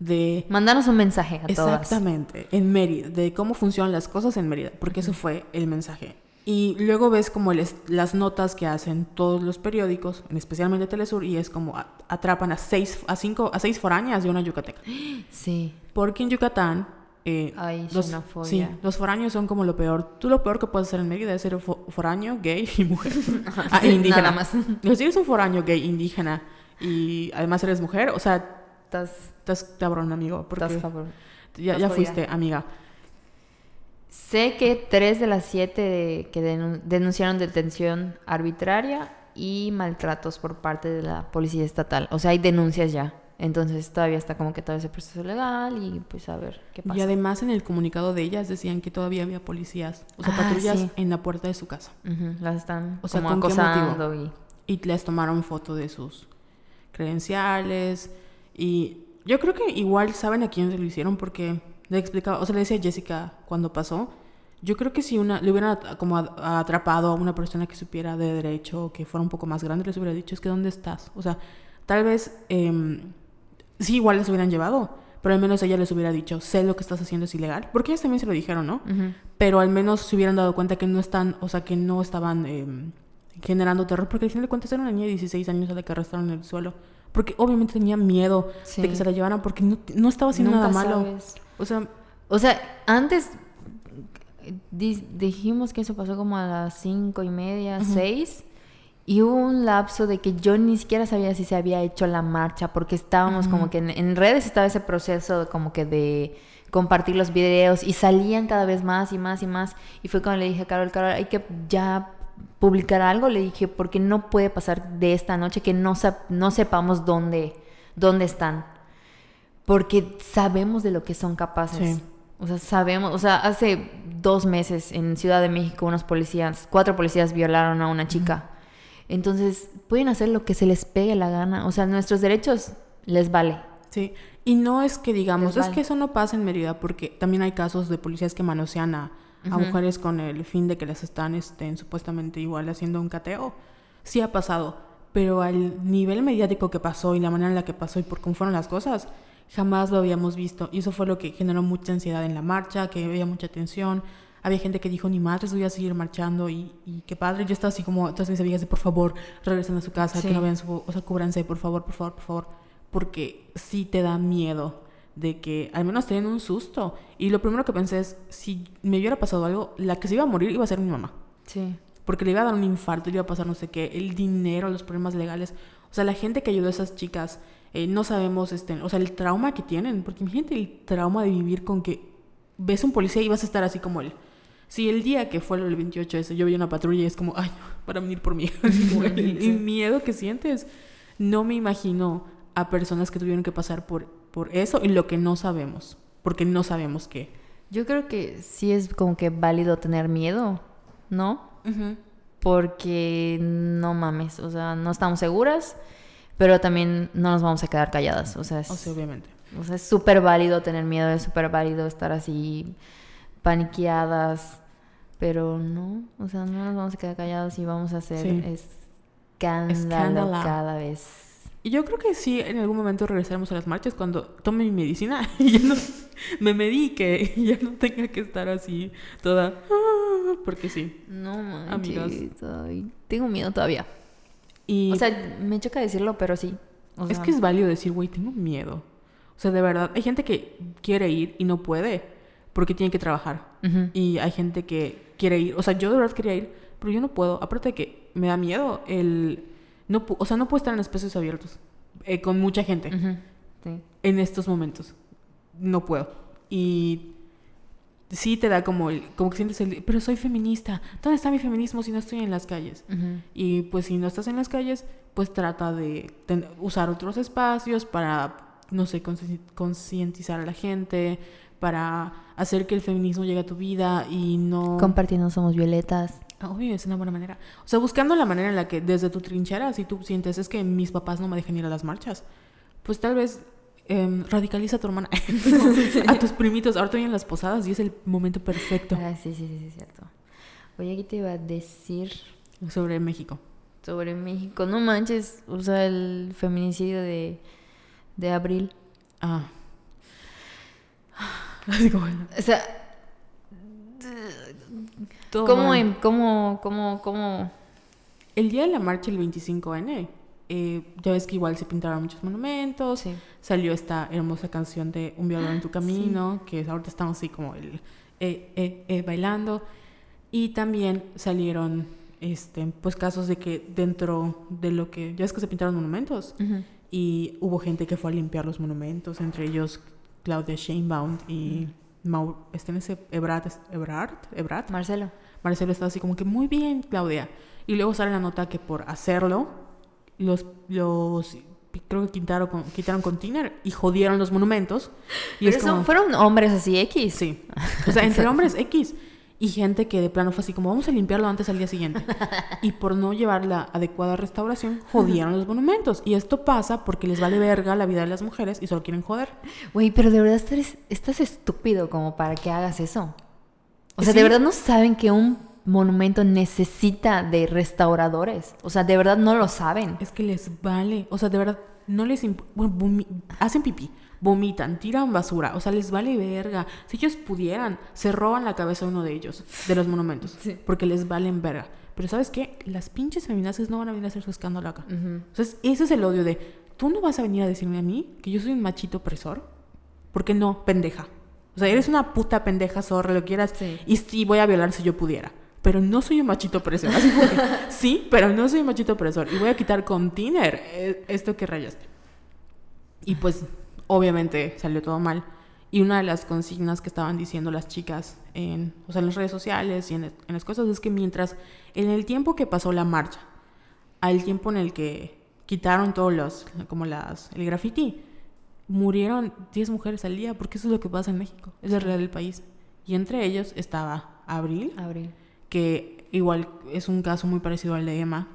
de Mandanos un mensaje a todas. Exactamente, en Mérida, de cómo funcionan las cosas en Mérida, porque eso fue el mensaje. Y luego ves como el est- las notas que hacen todos los periódicos, en especialmente Telesur, y es como a- atrapan a seis, a cinco, a seis foráneas de una yucateca. Sí. Porque en Yucatán, eh, Ay, los, sí, los foráneos son como lo peor. Tú lo peor que puedes hacer en Mérida es ser fo- foráneo, gay y mujer. ah, Sí, indígena. nada más. Si eres un foráneo, gay, indígena, y además eres mujer, o sea, Estás, estás cabrón, amigo. Porque estás cabrón. ya, ya fuiste, amiga. Sé que tres de las siete que denun- denunciaron detención arbitraria y maltratos por parte de la policía estatal. O sea, hay denuncias ya. Entonces todavía está como que todo ese proceso legal y pues a ver qué pasa. Y además en el comunicado de ellas decían que todavía había policías, o sea, Ah, patrullas sí. en la puerta de su casa. Las están O sea, como acosando y... Y les tomaron foto de sus credenciales. Y yo creo que igual saben a quién se lo hicieron porque le explicaba, o sea, le decía a Jessica cuando pasó. Yo creo que si una, le hubieran como atrapado a una persona que supiera de derecho o que fuera un poco más grande, les hubiera dicho, es que ¿dónde estás? O sea, tal vez, em, sí, igual les hubieran llevado, pero al menos ella les hubiera dicho, sé lo que estás haciendo es ilegal, porque ellas también se lo dijeron, ¿no? Pero al menos se hubieran dado cuenta que no están, o sea, que no estaban eh, generando terror, porque al final de cuentas era una niña de 16 años a la que arrestaron en el suelo, porque obviamente tenía miedo Sí. de que se la llevaran porque no, no estaba haciendo Nunca nada malo. sabes. O sea, O sea, antes di- dijimos que eso pasó como a las cinco y media, seis. Y hubo un lapso de que yo ni siquiera sabía si se había hecho la marcha, porque estábamos como que en, en redes estaba ese proceso de como que de compartir los videos y salían cada vez más y más y más. Y fue cuando le dije a Carol, Carol, hay que ya publicar algo. Le dije, porque no puede pasar de esta noche que no, no sepamos dónde, dónde están. Porque sabemos de lo que son capaces. Sí. O sea, sabemos, o sea, hace dos meses en Ciudad de México unos policías, cuatro policías violaron a una chica. Entonces, pueden hacer lo que se les pegue la gana. O sea, nuestros derechos les vale. sí. Y no es que digamos, es que eso no pasa en Mérida, porque también hay casos de policías que manosean a, mujeres con el fin de que las están este, supuestamente igual haciendo un cateo. Sí ha pasado, pero al nivel mediático que pasó y la manera en la que pasó y por cómo fueron las cosas, jamás lo habíamos visto. Y eso fue lo que generó mucha ansiedad en la marcha, que había mucha tensión. Había gente que dijo, ni madres, voy a seguir marchando. Y, y qué padre. Yo estaba así como, todas mis amigas de, por favor, regresen a su casa, Sí. que no vean su... O sea, cúbranse, por favor, por favor, por favor. Porque sí te da miedo de que al menos te den un susto. Y lo primero que pensé es, si me hubiera pasado algo, la que se iba a morir iba a ser mi mamá Sí. porque le iba a dar un infarto, le iba a pasar no sé qué, el dinero, los problemas legales. O sea, la gente que ayudó a esas chicas, eh, no sabemos, este, o sea, el trauma que tienen, porque imagínate el trauma de vivir con que ves un policía y vas a estar así como él. Si el día que fue el 28 ese, yo vi una patrulla y es como, ay, para venir por mí. El, el- miedo que sientes. No me imagino a personas que tuvieron que pasar por, por eso y lo que no sabemos, porque no sabemos qué. Yo creo que sí es como que válido tener miedo, ¿no? Porque no mames, o sea, no estamos seguras, pero también no nos vamos a quedar calladas. O sea, es O sea, obviamente. o sea, es súper válido tener miedo, es súper válido estar así paniqueadas, Pero no, o sea, no nos vamos a quedar callados y vamos a hacer Sí. escándalo Escándalo. cada vez. Y yo creo que sí, en algún momento regresaremos a las marchas cuando tome mi medicina y ya no me medique y ya no tenga que estar así toda. "Ah", Porque sí. No manches, Amigas. ay, tengo miedo todavía. Y O sea, me choca decirlo, pero sí. O es que es válido decir, güey, tengo miedo. O sea, de verdad, hay gente que quiere ir y no puede porque tiene que trabajar. Y hay gente que quiere ir. O sea, yo de verdad quería ir, pero yo no puedo. Aparte de que me da miedo el... No, o sea, no puedo estar en espacios abiertos eh, con mucha gente sí. en estos momentos. No puedo. Y sí te da como el... Como que sientes el... Pero soy feminista. ¿Dónde está mi feminismo si no estoy en las calles? Ujú. Y pues si no estás en las calles, pues trata de ten- usar otros espacios para, no sé, concientizar a la gente, para hacer que el feminismo llegue a tu vida y no... Compartiendo somos violetas. Obvio, es una buena manera. O sea, buscando la manera en la que desde tu trinchera, si tú sientes es que mis papás no me dejan ir a las marchas, pues tal vez em, radicaliza a tu hermana, a tus primitos. Ahorita vienen las posadas y es el momento perfecto Ah, sí, sí, sí, cierto. Oye, aquí te iba a decir sobre México. sobre México. No manches, o sea, el feminicidio de, de abril. Ah. Así como, O sea, ¿cómo, cómo, cómo, cómo? El día de la marcha, el 25N, eh, ya ves que igual se pintaron muchos monumentos. Sí. Salió esta hermosa canción de Un violador en tu camino, que ahorita estamos así como el eh, eh, eh, bailando. Y también salieron este, pues casos de que dentro de lo que. Ya ves que se pintaron monumentos. Ujú. Y hubo gente que fue a limpiar los monumentos, entre ellos Claudia Sheinbaum y Mau, este, en ese Ebrard, Ebrard, Ebrard, Marcelo. Marcelo estaba así como que muy bien, Claudia. Y luego sale la nota que por hacerlo, los, los creo que quitaron con, quitaron con Tiner y jodieron los monumentos. Y Pero es como, son- fueron hombres así X. sí. O sea, entre hombres X y gente que de plano fue así como vamos a limpiarlo antes al día siguiente. Y por no llevar la adecuada restauración, jodieron los monumentos. Y esto pasa porque les vale verga la vida de las mujeres y solo quieren joder. Güey, pero de verdad estás, estás estúpido como para que hagas eso. O sea, Sí. de verdad no saben que un monumento necesita de restauradores. O sea, de verdad no lo saben. Es que les vale, o sea, de verdad, no les bueno, hacen pipí, vomitan, tiran basura, o sea, les vale verga. Si ellos pudieran, se roban la cabeza a uno de ellos, de los monumentos, Sí. porque les valen verga. Pero ¿sabes qué? Las pinches feminazis no van a venir a hacer su escándalo acá. Entonces, ese es el odio de, tú no vas a venir a decirme a mí que yo soy un machito opresor, porque no, pendeja. O sea, eres una puta pendeja, zorra, lo quieras, Sí. y sí voy a violar si yo pudiera. Pero no soy un machito opresor. Así que, sí, pero no soy un machito opresor. Y voy a quitar con tiner eh, esto que rayaste. Y pues, obviamente, salió todo mal. Y una de las consignas que estaban diciendo las chicas en, o sea, en las redes sociales y en, en las cosas es que mientras, en el tiempo que pasó la marcha, al tiempo en el que quitaron todos los, como las, el graffiti, murieron 10 mujeres al día, porque eso es lo que pasa en México, es la realidad del país. Y entre ellos estaba Abril, Abril. Que igual es un caso muy parecido al de Emma,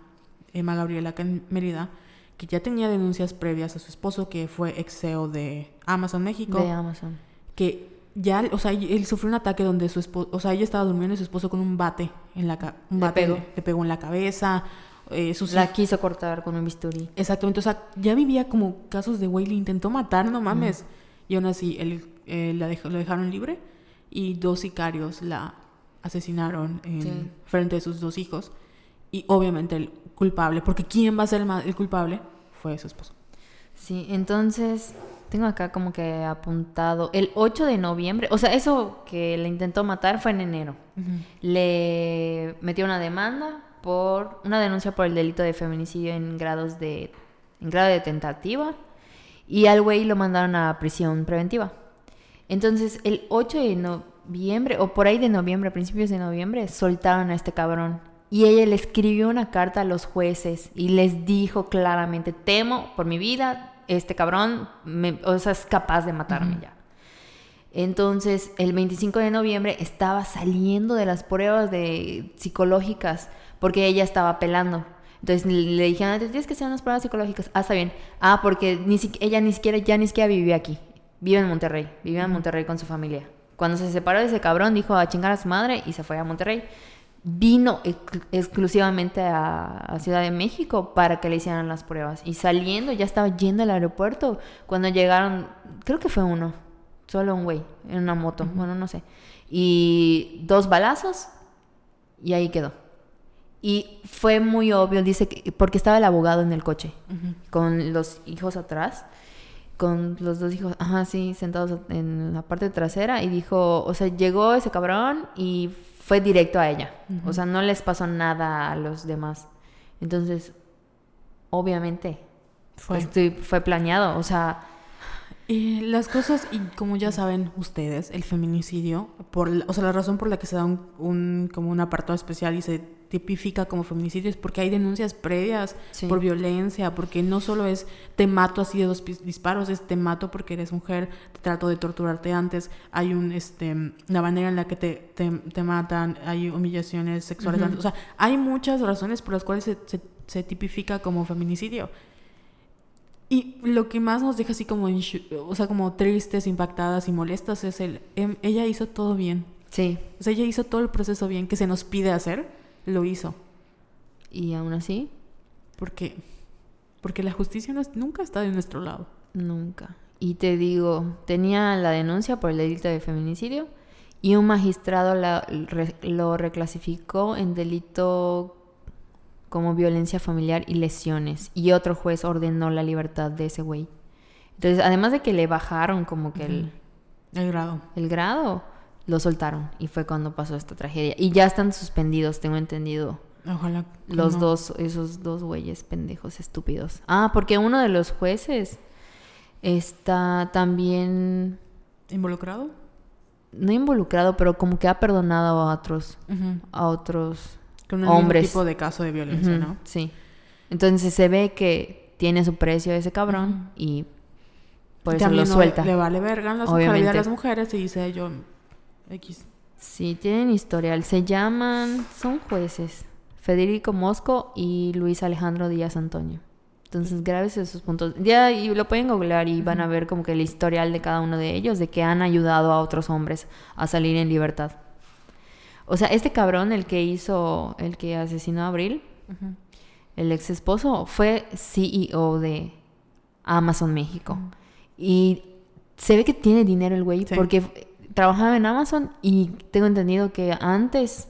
Emma Gabriela Mérida, que ya tenía denuncias previas a su esposo, que fue ex CEO de Amazon México, De Amazon. que ya, o sea, él sufrió un ataque donde su esposo, o sea, ella estaba durmiendo y su esposo con un bate en la Le pegó. Le, le pegó en la cabeza, eh, sus La quiso cortar con un bisturí. Exactamente, o sea, ya vivía como casos de güey, le intentó matar, no mames. Y aún así, él, eh, la lo dejaron libre y dos sicarios la asesinaron en Sí. frente de sus dos hijos. Y obviamente el culpable, porque ¿quién va a ser el, el culpable? Fue su esposo. Sí, entonces tengo acá como que apuntado el 8 de noviembre, o sea, eso que le intentó matar fue en enero. Le metió una demanda por una denuncia por el delito de feminicidio en grados de en grado de tentativa y al güey lo mandaron a prisión preventiva. Entonces, el 8 de noviembre o por ahí de noviembre, a principios de noviembre, soltaron a este cabrón. Y ella le escribió una carta a los jueces y les dijo claramente, temo por mi vida, este cabrón, me- o sea, es capaz de matarme ya. Entonces, el 25 de noviembre estaba saliendo de las pruebas de psicológicas porque ella estaba apelando. Entonces le dijeron, "Te tienes que hacer unas pruebas psicológicas. Ah, está bien. Ah, porque ni si- ella ni siquiera, ya ni siquiera vivía aquí. Vive en Monterrey. Vivía en Monterrey con su familia. Cuando se separó de ese cabrón, dijo a chingar a su madre y se fue a Monterrey. Vino ex- exclusivamente a, a Ciudad de México para que le hicieran las pruebas. Y saliendo, ya estaba yendo al aeropuerto. Cuando llegaron, creo que fue uno, solo un güey, en una moto, bueno, no sé. Y dos balazos y ahí quedó. Y fue muy obvio, dice que, porque estaba el abogado en el coche, con los hijos atrás, con los dos hijos, ajá, sí, sentados en la parte trasera, y dijo, o sea, llegó ese cabrón y fue directo a ella. O sea, no les pasó nada a los demás. Entonces, obviamente, Fue. fue, fue planeado, o sea, Y las cosas, y como ya saben ustedes, el feminicidio, por, la- o sea, la razón por la que se da un, un- como un apartado especial y se tipifica como feminicidio es porque hay denuncias previas Sí. por violencia, porque no solo es te mato así de dos disparos, es te mato porque eres mujer, te trato de torturarte antes, hay un, este, una manera en la que te, te, te matan, hay humillaciones sexuales antes, o sea, hay muchas razones por las cuales se, se, se tipifica como feminicidio. Y lo que más nos deja así como, en o sea, como tristes, impactadas y molestas es el, em, ella hizo todo bien. sí. O sea, ella hizo todo el proceso bien que se nos pide hacer, lo hizo. Y aún así, Porque, porque la justicia no es- nunca está de nuestro lado. Nunca. Y te digo, tenía la denuncia por el delito de feminicidio y un magistrado la- re- lo reclasificó en delito como violencia familiar y lesiones. Y otro juez ordenó la libertad de ese güey. Entonces, además de que le bajaron como que el, El grado. el grado, lo soltaron. Y fue cuando pasó esta tragedia. Y ya están suspendidos, tengo entendido. Ojalá. Los no. dos, esos dos güeyes pendejos estúpidos. Ah, porque uno de los jueces está también, ¿Involucrado? no involucrado, pero como que ha perdonado a otros, a otros Con el hombres. tipo de caso de violencia, ¿no? Sí. Entonces se ve que tiene su precio ese cabrón y por Y eso lo suelta. Le vale verga en mujeres, Obviamente. a las mujeres y dice yo X. Sí, tienen historial. Se llaman, son jueces, Federico Mosco y Luis Alejandro Díaz Antonio. Entonces, graves esos puntos. Ya, y lo pueden googlear y van a ver como que el historial de cada uno de ellos, de que han ayudado a otros hombres a salir en libertad. O sea, este cabrón, el que hizo, el que asesinó a Abril, el ex esposo, fue CEO de Amazon México. Y se ve que tiene dinero el güey Sí. porque trabajaba en Amazon y tengo entendido que antes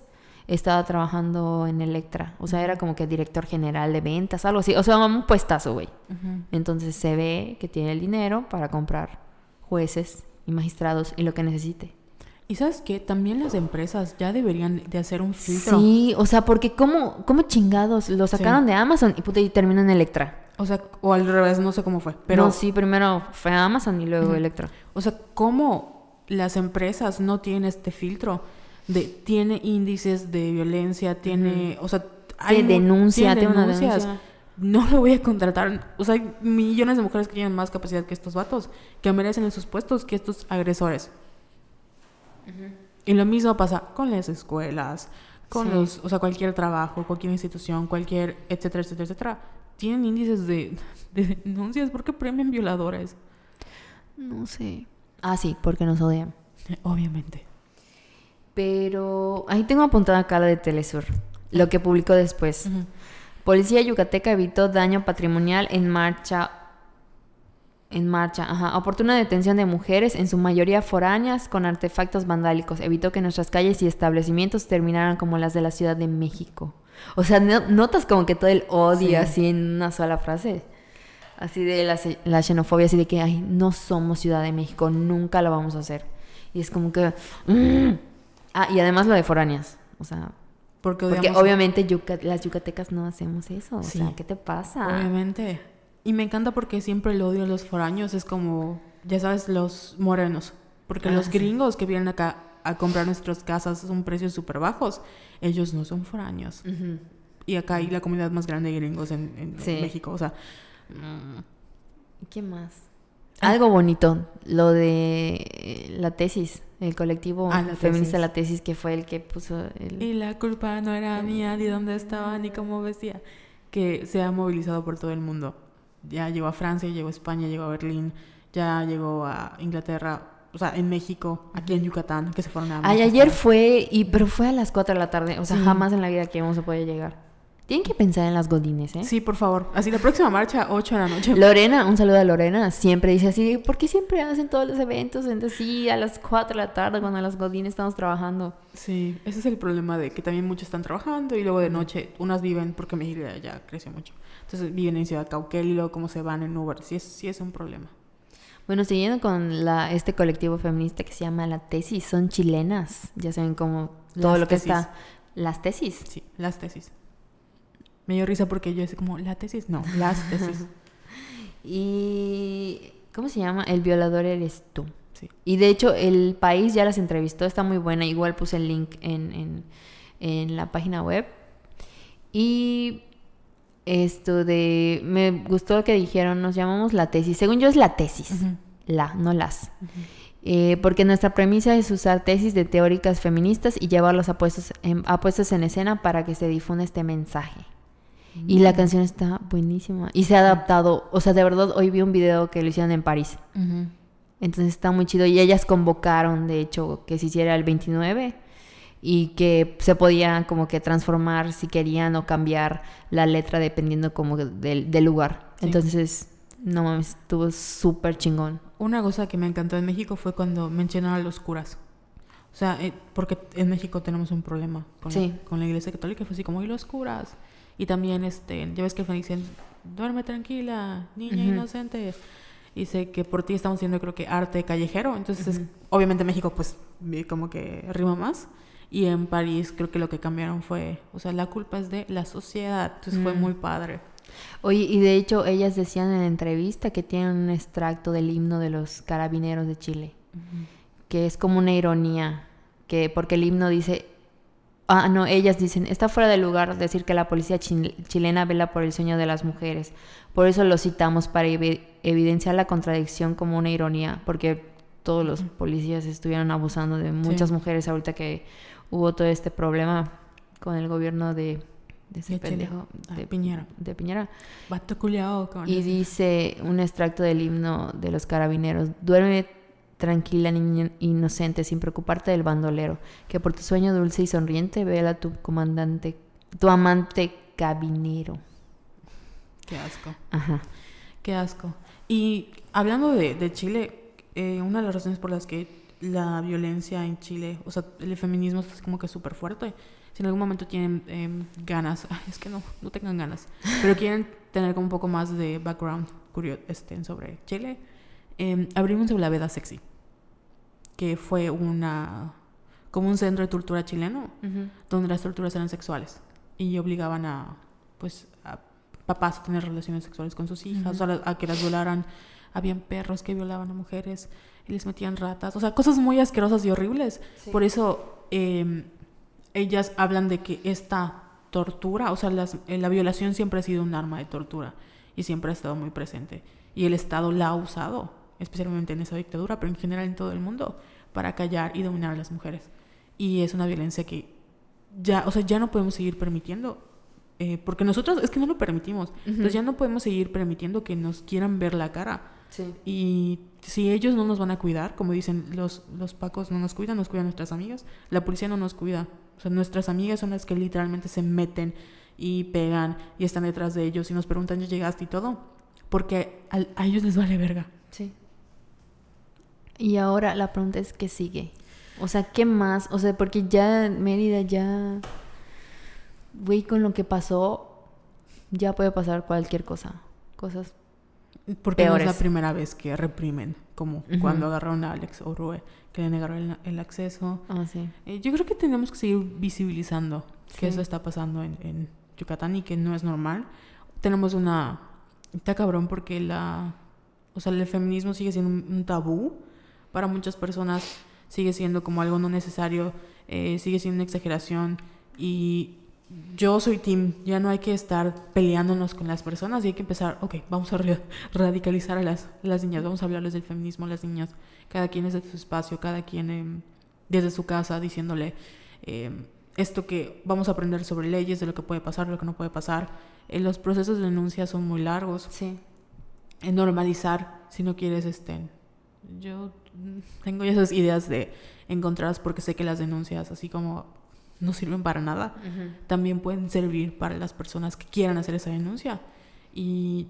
estaba trabajando en Electra. O sea, era como que director general de ventas, algo así. O sea, un puestazo, güey. Entonces se ve que tiene el dinero para comprar jueces y magistrados y lo que necesite. Y sabes qué, también las empresas ya deberían de hacer un filtro. Sí, o sea, porque ¿cómo, cómo chingados lo sacaron de Amazon y puta y terminó en Electra? O sea, o al revés, no sé cómo fue. Pero, no, sí, primero fue Amazon y luego Electra. o sea, ¿cómo las empresas no tienen este filtro? De, tiene índices de violencia, tiene, o sea, Tiene mu- denuncia, tiene denuncias. denuncia. No lo voy a contratar. O sea, hay millones de mujeres que tienen más capacidad que estos vatos, que merecen esos puestos que estos agresores. Y lo mismo pasa con las escuelas, con Sí. los, o sea, cualquier trabajo, cualquier institución, cualquier, etcétera, etcétera, etcétera. Tienen índices de, de denuncias. ¿Por qué premian violadores? No sé. Ah, sí, porque nos odian. Obviamente. Pero ahí tengo apuntada acá la de Telesur, lo que publicó después. Policía yucateca evitó daño patrimonial en marcha. En marcha, ajá. Oportuna detención de mujeres, en su mayoría foráneas, con artefactos vandálicos. Evitó que nuestras calles y establecimientos terminaran como las de la Ciudad de México. O sea, no- notas como que todo el odio Sí. así en una sola frase. Así de la, xe- la xenofobia, así de que, ay, no somos Ciudad de México, nunca lo vamos a hacer. Y es como que... mm. Ah, y además lo de foráneas. O sea, Porque, obviamente yuca- las yucatecas no hacemos eso. O Sí. sea, ¿qué te pasa? Obviamente. Y me encanta porque siempre el odio a los foráneos es como, ya sabes, los morenos. Porque Ah, los sí. gringos que vienen acá a comprar nuestras casas a un precios súper bajos, ellos no son foráneos. Y acá hay la comunidad más grande de gringos en, en Sí. México. O sea, ¿Y qué más? Algo bonito, lo de eh, la tesis, el colectivo Ah, la feminista tesis. La Tesis, que fue el que puso el... y la culpa no era mía, ni dónde estaba, ni cómo vestía. Que se ha movilizado por todo el mundo. Ya llegó a Francia, llegó a España, llegó a Berlín, ya llegó a Inglaterra. o sea, en México, aquí en Yucatán, que se fueron a Ay, ayer fue, y, pero fue a las 4 de la tarde. O sea, Sí. jamás en la vida que vamos a poder llegar. Tienen que pensar en las godines, ¿eh? Sí, por favor. Así la próxima marcha, 8 de la noche. Lorena, un saludo a Lorena, siempre dice así, ¿por qué siempre hacen todos los eventos? Entonces, sí, a las 4 de la tarde cuando las godines estamos trabajando. Sí, ese es el problema de que también muchos están trabajando y luego de noche unas viven, porque mi hija ya creció mucho. Entonces viven en Ciudad Cauquel y luego como se van en Uber. Sí es, sí es un problema. Bueno, siguiendo con la, este colectivo feminista que se llama La Tesis, son chilenas, ya saben cómo todo Las lo que está. Las tesis. Sí, las tesis. Me dio risa porque yo decía como, ¿la tesis? No, las tesis. Y... ¿Cómo se llama? El violador eres tú. Sí. Y de hecho, el país ya las entrevistó, está muy buena. Igual puse el link en, en, en la página web. Y esto de. Me gustó lo que dijeron, nos llamamos la tesis. Según yo, es la tesis. La, no las. Eh, porque nuestra premisa es usar tesis de teóricas feministas y llevarlos a puestos, en, a puestos en escena para que se difunda este mensaje. Y la canción está buenísima. Y se ha adaptado. O sea, de verdad, hoy vi un video que lo hicieron en París. Ujú. Entonces está muy chido. Y ellas convocaron, de hecho, que se hiciera el 29 y que se podía como que transformar si querían o cambiar la letra dependiendo como del, del lugar. Sí. Entonces, no mames, estuvo súper chingón. Una cosa que me encantó en México fue cuando mencionaron a los curas. O sea, eh, porque en México tenemos un problema con, Sí. la, con la iglesia católica. Fue así como, ¿y los curas? Y también, este, ya ves que al final dicen, duerme tranquila, niña Ujú. inocente. Y sé que por ti estamos haciendo, creo que, arte callejero. Entonces, es- obviamente en México, pues, como que rima más. Y en París, creo que lo que cambiaron fue, o sea, la culpa es de la sociedad. Entonces, fue Mm. muy padre. Oye, y de hecho ellas decían en la entrevista que tienen un extracto del himno de los carabineros de Chile. que es como una ironía, que porque el himno dice, ah, no, ellas dicen, está fuera de lugar decir que la policía chil- chilena vela por el sueño de las mujeres. Por eso lo citamos para evi- evidenciar la contradicción como una ironía, porque todos los policías estuvieron abusando de muchas mujeres ahorita que hubo todo este problema con el gobierno de, de ese De pendejo Ah, de Piñera. de Piñera. Culiao, Y dice un extracto del himno de los carabineros. Duerme tranquila, niña inocente, sin preocuparte del bandolero, que por tu sueño dulce y sonriente vela tu comandante, tu amante cabinero. Qué asco. Ajá. Qué asco. Y hablando de, de Chile, eh, una de las razones por las que la violencia en Chile, o sea, el feminismo es como que súper fuerte. Si en algún momento tienen em, ganas, es que no, no tengan ganas, pero quieren tener como un poco más de background curio- este, sobre Chile, em, abrimos la Veda Sexy, que fue una como un centro de tortura chileno donde las torturas eran sexuales y obligaban a pues a papás a tener relaciones sexuales con sus hijas, a, que las violaran. Habían perros que violaban a mujeres y les metían ratas, o sea, cosas muy asquerosas y horribles. Por eso eh, ellas hablan de que esta tortura, o sea, las- eh, la violación siempre ha sido un arma de tortura y siempre ha estado muy presente. Y el Estado la ha usado, especialmente en esa dictadura, pero en general en todo el mundo, para callar y dominar a las mujeres. Y es una violencia que ya, o sea, ya no podemos seguir permitiendo. eh, porque nosotros es que no lo permitimos. Entonces ya no podemos seguir permitiendo que nos quieran ver la cara. Sí. Y si ellos no nos van a cuidar, como dicen los, los pacos no nos cuidan, nos cuidan nuestras amigas, la policía no nos cuida. O sea, nuestras amigas son las que literalmente se meten y pegan y están detrás de ellos y nos preguntan, ¿ya llegaste y todo? Porque al- a ellos les vale verga. Sí. Y ahora la pregunta es, ¿qué sigue? O sea, ¿qué más? O sea, porque ya Mérida ya... Güey, con lo que pasó, ya puede pasar cualquier cosa. Cosas... Porque no es la Peores. primera vez que reprimen, como cuando agarraron a Alex Orue, que le negaron el, el acceso. Ah, sí. Eh, yo creo que tenemos que seguir visibilizando que Sí. eso está pasando en, en Yucatán y que no es normal. Tenemos una... Está cabrón porque la... O sea, el feminismo sigue siendo un, un tabú para muchas personas, sigue siendo como algo no necesario, eh, sigue siendo una exageración y yo soy team, ya no hay que estar peleándonos con las personas y hay que empezar, ok, vamos a ra- radicalizar a las, las niñas, vamos a hablarles del feminismo a las niñas, cada quien es de su espacio, cada quien em, desde su casa diciéndole em, esto que vamos a aprender sobre leyes, de lo que puede pasar, lo que no puede pasar. Eh, los procesos de denuncia son muy largos. Sí. Normalizar, si no quieres, este, yo tengo esas ideas de encontradas porque sé que las denuncias, así como no sirven para nada, también pueden servir para las personas que quieran hacer esa denuncia. Y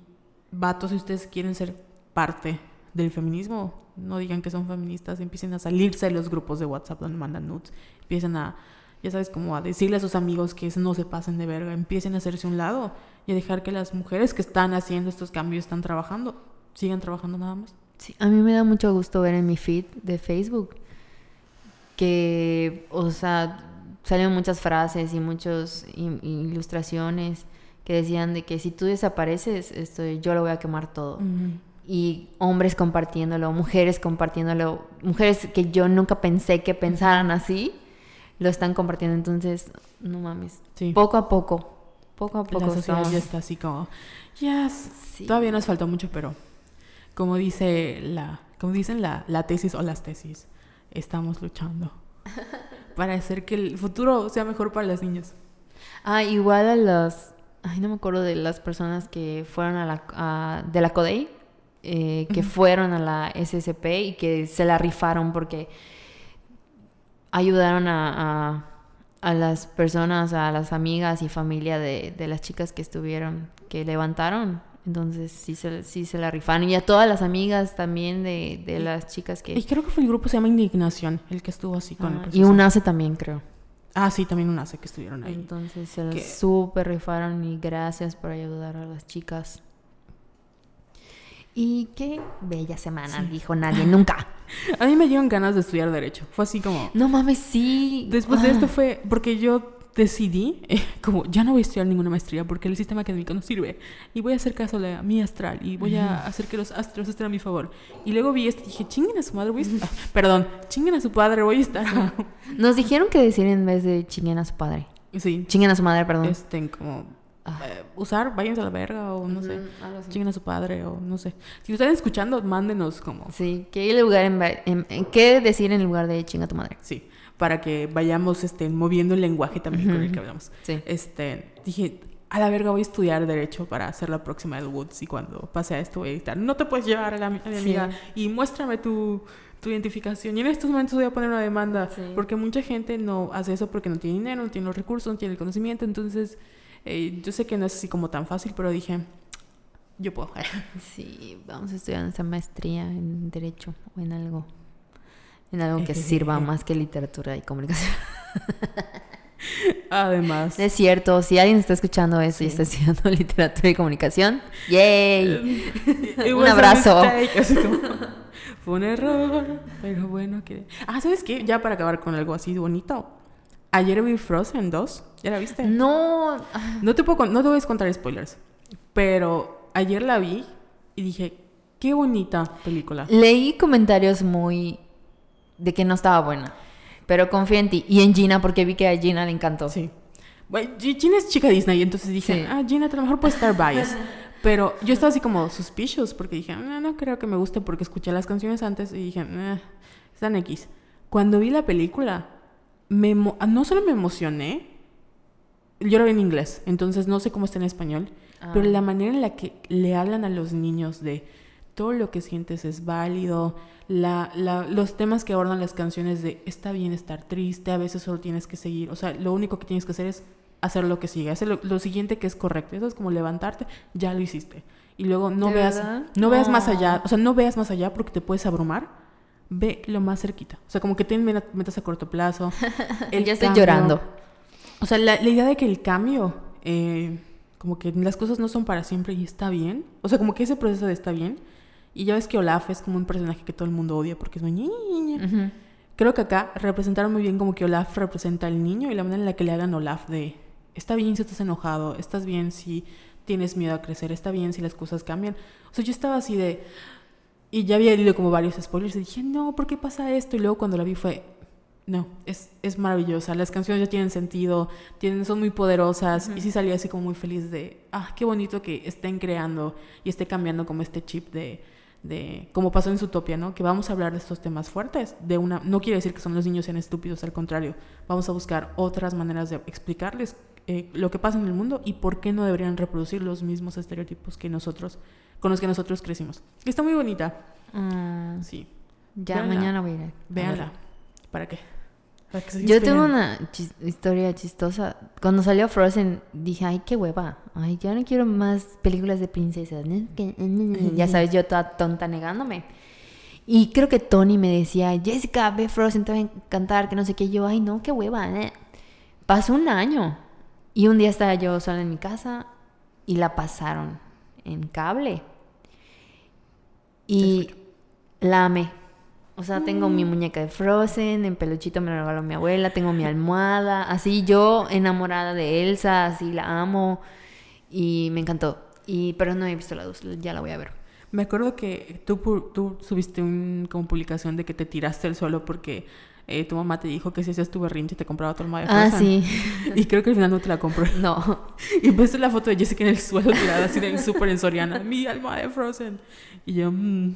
vatos, si ustedes quieren ser parte del feminismo, no digan que son feministas, empiecen a salirse de los grupos de WhatsApp donde mandan nudes, empiecen a, ya sabes, como a decirle a sus amigos que no se pasen de verga, empiecen a hacerse un lado y a dejar que las mujeres que están haciendo estos cambios, están trabajando, sigan trabajando nada más. Sí, a mí me da mucho gusto ver en mi feed de Facebook que, o sea, salen muchas frases y muchas ilustraciones que decían de que si tú desapareces, esto, yo lo voy a quemar todo. Y hombres compartiéndolo, mujeres compartiéndolo, mujeres que yo nunca pensé que pensaran así, lo están compartiendo. Entonces, no mames. Poco a poco, poco a poco. La sociedad ya está así como, yes. Todavía nos falta mucho, pero como dice la, como dicen la, la tesis o las tesis, estamos luchando para hacer que el futuro sea mejor para las niñas. Ah, igual a las, ay, no me acuerdo de las personas que fueron a la, de la CODEI, eh, que fueron a la SSP y que se la rifaron porque ayudaron a, a, las personas, a las amigas y familia de, de las chicas que estuvieron, que levantaron entonces sí se, sí se la rifaron. Y a todas las amigas también de, de las chicas que... Y creo que fue el grupo se llama Indignación, el que estuvo así con ah, Y un ACE también, creo. Ah, sí, también un ACE que estuvieron ahí. Entonces se la súper rifaron y gracias por ayudar a las chicas. Y qué bella semana, dijo nadie nunca. a mí me dieron ganas de estudiar Derecho. Fue así como... No mames, sí. Después de esto ah. fue... Porque yo decidí, eh, como ya no voy a estudiar ninguna maestría porque el sistema académico no sirve y voy a hacer caso a mi astral y voy a hacer que los astros estén a mi favor. Y luego vi esto y dije, chinguen a su madre, voy a estar... perdón, chinguen a su padre, voy a estar... Nos dijeron que decir en vez de chinguen a su padre. Sí. Chinguen a su madre, perdón. Este, como... Ah. Eh, usar, váyanse a la verga o no sé, chinguen a su padre o no sé. Si lo están escuchando, mándenos como... Sí, ¿qué, lugar en, ¿qué decir en lugar de chinga a tu madre? Sí para que vayamos este, moviendo el lenguaje también con el que hablamos. Este, dije, a la verga voy a estudiar Derecho para hacer la próxima del Woods y cuando pase a esto voy a editar. No te puedes llevar a, la, mi amiga y muéstrame tu, tu, identificación. Y en estos momentos voy a poner una demanda porque mucha gente no hace eso porque no tiene dinero, no tiene los recursos, no tiene el conocimiento. Entonces, eh, yo sé que no es así como tan fácil, pero dije, yo puedo. sí, vamos a estudiar esa maestría en Derecho o en algo en algo que sirva más que literatura y comunicación. Además. Es cierto, si alguien está escuchando eso y está estudiando literatura y comunicación, ¡yay! un abrazo. fue un error, pero bueno. Que... Ah, ¿sabes qué? Ya para acabar con algo así bonito. Ayer vi Frozen 2. ¿Ya la viste? No. No te, puedo, no te voy a contar spoilers. Pero ayer la vi y dije, qué bonita película. Leí comentarios muy de que no estaba buena. Pero confío en ti. Y en Gina, porque vi que a Gina le encantó. Sí. Bueno, Gina es chica Disney, entonces dije, ah, Gina a lo mejor puede estar biased. Pero yo estaba así como suspicious porque dije, no, ah, no creo que me guste porque escuché las canciones antes y dije, eh, están X. Cuando vi la película, me no solo me emocioné, yo lo vi en inglés, entonces no sé cómo está en español, pero ah. la manera en la que le hablan a los niños de todo lo que sientes es válido, la, la, los temas que abordan las canciones de está bien estar triste, a veces solo tienes que seguir, o sea, lo único que tienes que hacer es hacer lo que sigue, hacer lo, siguiente que es correcto, eso es como levantarte, ya lo hiciste. Y luego no veas no, veas más allá, o sea, no veas más allá porque te puedes abrumar. Ve lo más cerquita. O sea, como que tienes metas a corto plazo. ya estoy llorando. O sea, la, idea de que el cambio, eh, como que las cosas no son para siempre y está bien. O sea, como que ese proceso de está bien y ya ves que Olaf es como un personaje que todo el mundo odia porque es muy niña. Creo que acá representaron muy bien como que Olaf representa al niño y la manera en la que le hagan Olaf de está bien si estás enojado, estás bien si tienes miedo a crecer, está bien si las cosas cambian. O sea, yo estaba así de y ya había leído como varios spoilers y dije, "No, ¿por qué pasa esto?" Y luego cuando la vi fue no, es, es maravillosa. Las canciones ya tienen sentido, tienen, son muy poderosas. Y sí salí así como muy feliz de, ah, qué bonito que estén creando y esté cambiando como este chip de, de como pasó en Zootopia, ¿no? Que vamos a hablar de estos temas fuertes, de una no quiere decir que son los niños sean estúpidos, al contrario, vamos a buscar otras maneras de explicarles eh, lo que pasa en el mundo y por qué no deberían reproducir los mismos estereotipos que nosotros con los que nosotros crecimos. Está muy bonita. Mm. Sí. Ya Véanla. mañana voy a ir. Véanla. ¿Para qué? Yo tengo una chis- historia chistosa. Cuando salió Frozen, dije, ay, qué hueva. Ay, ya no quiero más películas de princesas. Ya sabes, yo toda tonta negándome. Y creo que Tony me decía, Jessica, ve Frozen, te va a encantar, que no sé qué. Yo, ay, no, qué hueva. eh". Pasó un año. Y un día estaba yo sola en mi casa y la pasaron en cable. Y la amé. O sea, tengo mi muñeca de Frozen, en peluchito me lo regaló mi abuela, tengo mi almohada, así yo enamorada de Elsa, así la amo y me encantó. Y pero no he visto la 2, ya la voy a ver. Me acuerdo que tú, tú subiste un, como publicación de que te tiraste al suelo porque eh, tu mamá te dijo que si hacías tu berrinche te compraba tu almohada de Ah, Frozen. sí. Y creo que al final no te la compró. No. Y ves la foto de Jessica en el suelo tirada así del súper en Soriana. Mi almohada de Frozen. Y yo, mm,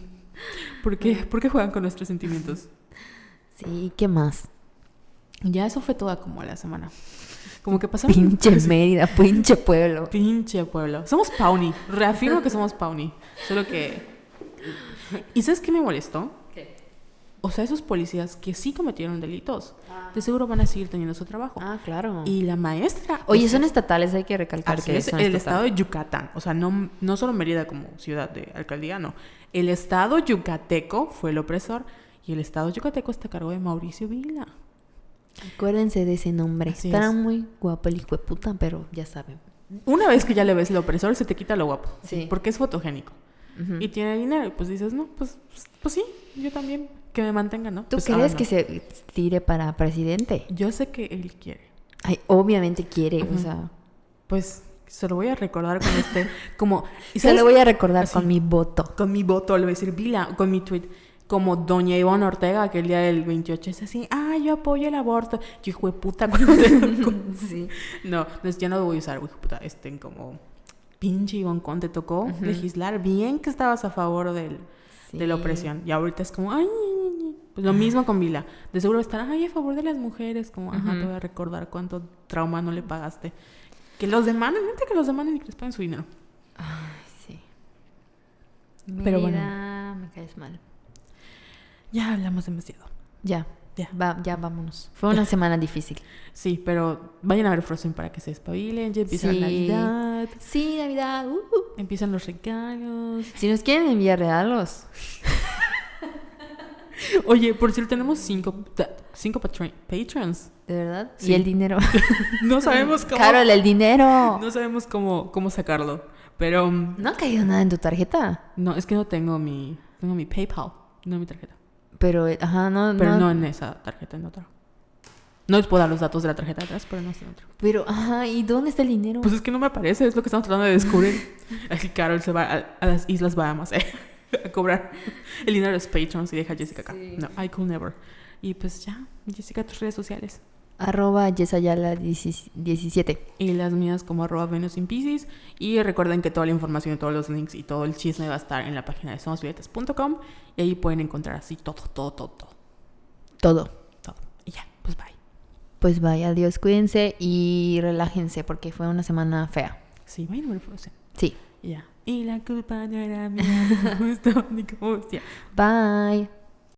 ¿por qué? ¿Por qué juegan con nuestros sentimientos? Sí, ¿qué más? Ya eso fue toda como la semana. Como que pasaron... Pinche Mérida, pinche pueblo. Pinche pueblo. Somos Pawnee. Reafirmo que somos Pawnee. Solo que... ¿Y sabes qué me molestó? O sea, esos policías que sí cometieron delitos, de seguro van a seguir teniendo su trabajo. Ah, claro. Y la maestra... Oye, o sea, son estatales, hay que recalcar Así que es, son el estatales. estado de Yucatán, o sea, no, no solo Mérida como ciudad de alcaldía, no. El estado yucateco fue el opresor y el estado yucateco está a cargo de Mauricio Vila. Acuérdense de ese nombre. Así Está es. muy guapo el hijo de puta, pero ya saben. Una vez que ya le ves el opresor, se te quita lo guapo. Sí. Porque es fotogénico. Y tiene dinero. Y pues dices, no, pues, pues, pues sí, yo también. Que me mantenga, ¿no? ¿Tú Pues crees ahora no. que se tire para presidente? Yo sé que él quiere. Ay, obviamente quiere, o sea. Pues se lo voy a recordar con este. Como. ¿y Se lo voy a recordar Así. con mi voto. con mi voto, le voy a decir Vila, con mi tweet, como Doña Ivonne Ortega, que el día del 28 es así, ah, yo apoyo el aborto. Yo, hijo de puta, Sí. No, no, ya no lo voy a usar, hijo de puta, este, como, pinche Ivonne Con, te tocó legislar bien que estabas a favor del, de la opresión. Y ahorita es como, ay". Pues lo mismo con Vila. De seguro estará, ay, a favor de las mujeres, como, ajá, te voy a recordar cuánto trauma no le pagaste. Que los demanden, neta que los demanden y que les paguen su dinero. Sí. Pero bueno. Mira, me caes mal. Ya hablamos demasiado. Ya. Ya. Va, ya vámonos. Fue una semana difícil. Sí, pero vayan a ver Frozen para que se espabilen. Ya empieza Sí. la Navidad, Sí, Navidad. uh, uh. empiezan los regalos. Si nos quieren enviar regalos, Oye, por cierto, tenemos cinco, cinco patron- patrons. de verdad. Sí. Y el dinero. No sabemos cómo, Carol, el dinero. no sabemos cómo, cómo sacarlo. Pero mm, No ha caído nada en tu tarjeta. no, es que no tengo mi, tengo mi PayPal, no mi tarjeta. Pero, eh, ajá, no. Pero no, no en esa tarjeta, en otra. No les puedo dar los datos de la tarjeta de atrás, pero no está en otra. Pero, ajá, ¿y dónde está el dinero? Pues es que no me aparece, es lo que estamos tratando de descubrir. Así Carol se va a, a las Islas Bahamas eh, a cobrar el dinero de los patrons y deja a Jessica acá. Sí. No, I could never. Y pues ya, Jessica, tus redes sociales. Arroba Yesayala 17. Y las mías como arroba Venus in Pisces. Y recuerden que toda la información y todos los links y todo el chisme va a estar en la página de somosbilletes.com y ahí pueden encontrar así todo, todo, todo, todo, Todo. todo. Y ya, pues bye. Pues vaya, adiós, cuídense y relájense porque fue una semana fea. Sí, vayan a ver Frozen. Sí. Y ya. Y la culpa no era mía, justo, ni como. Bye.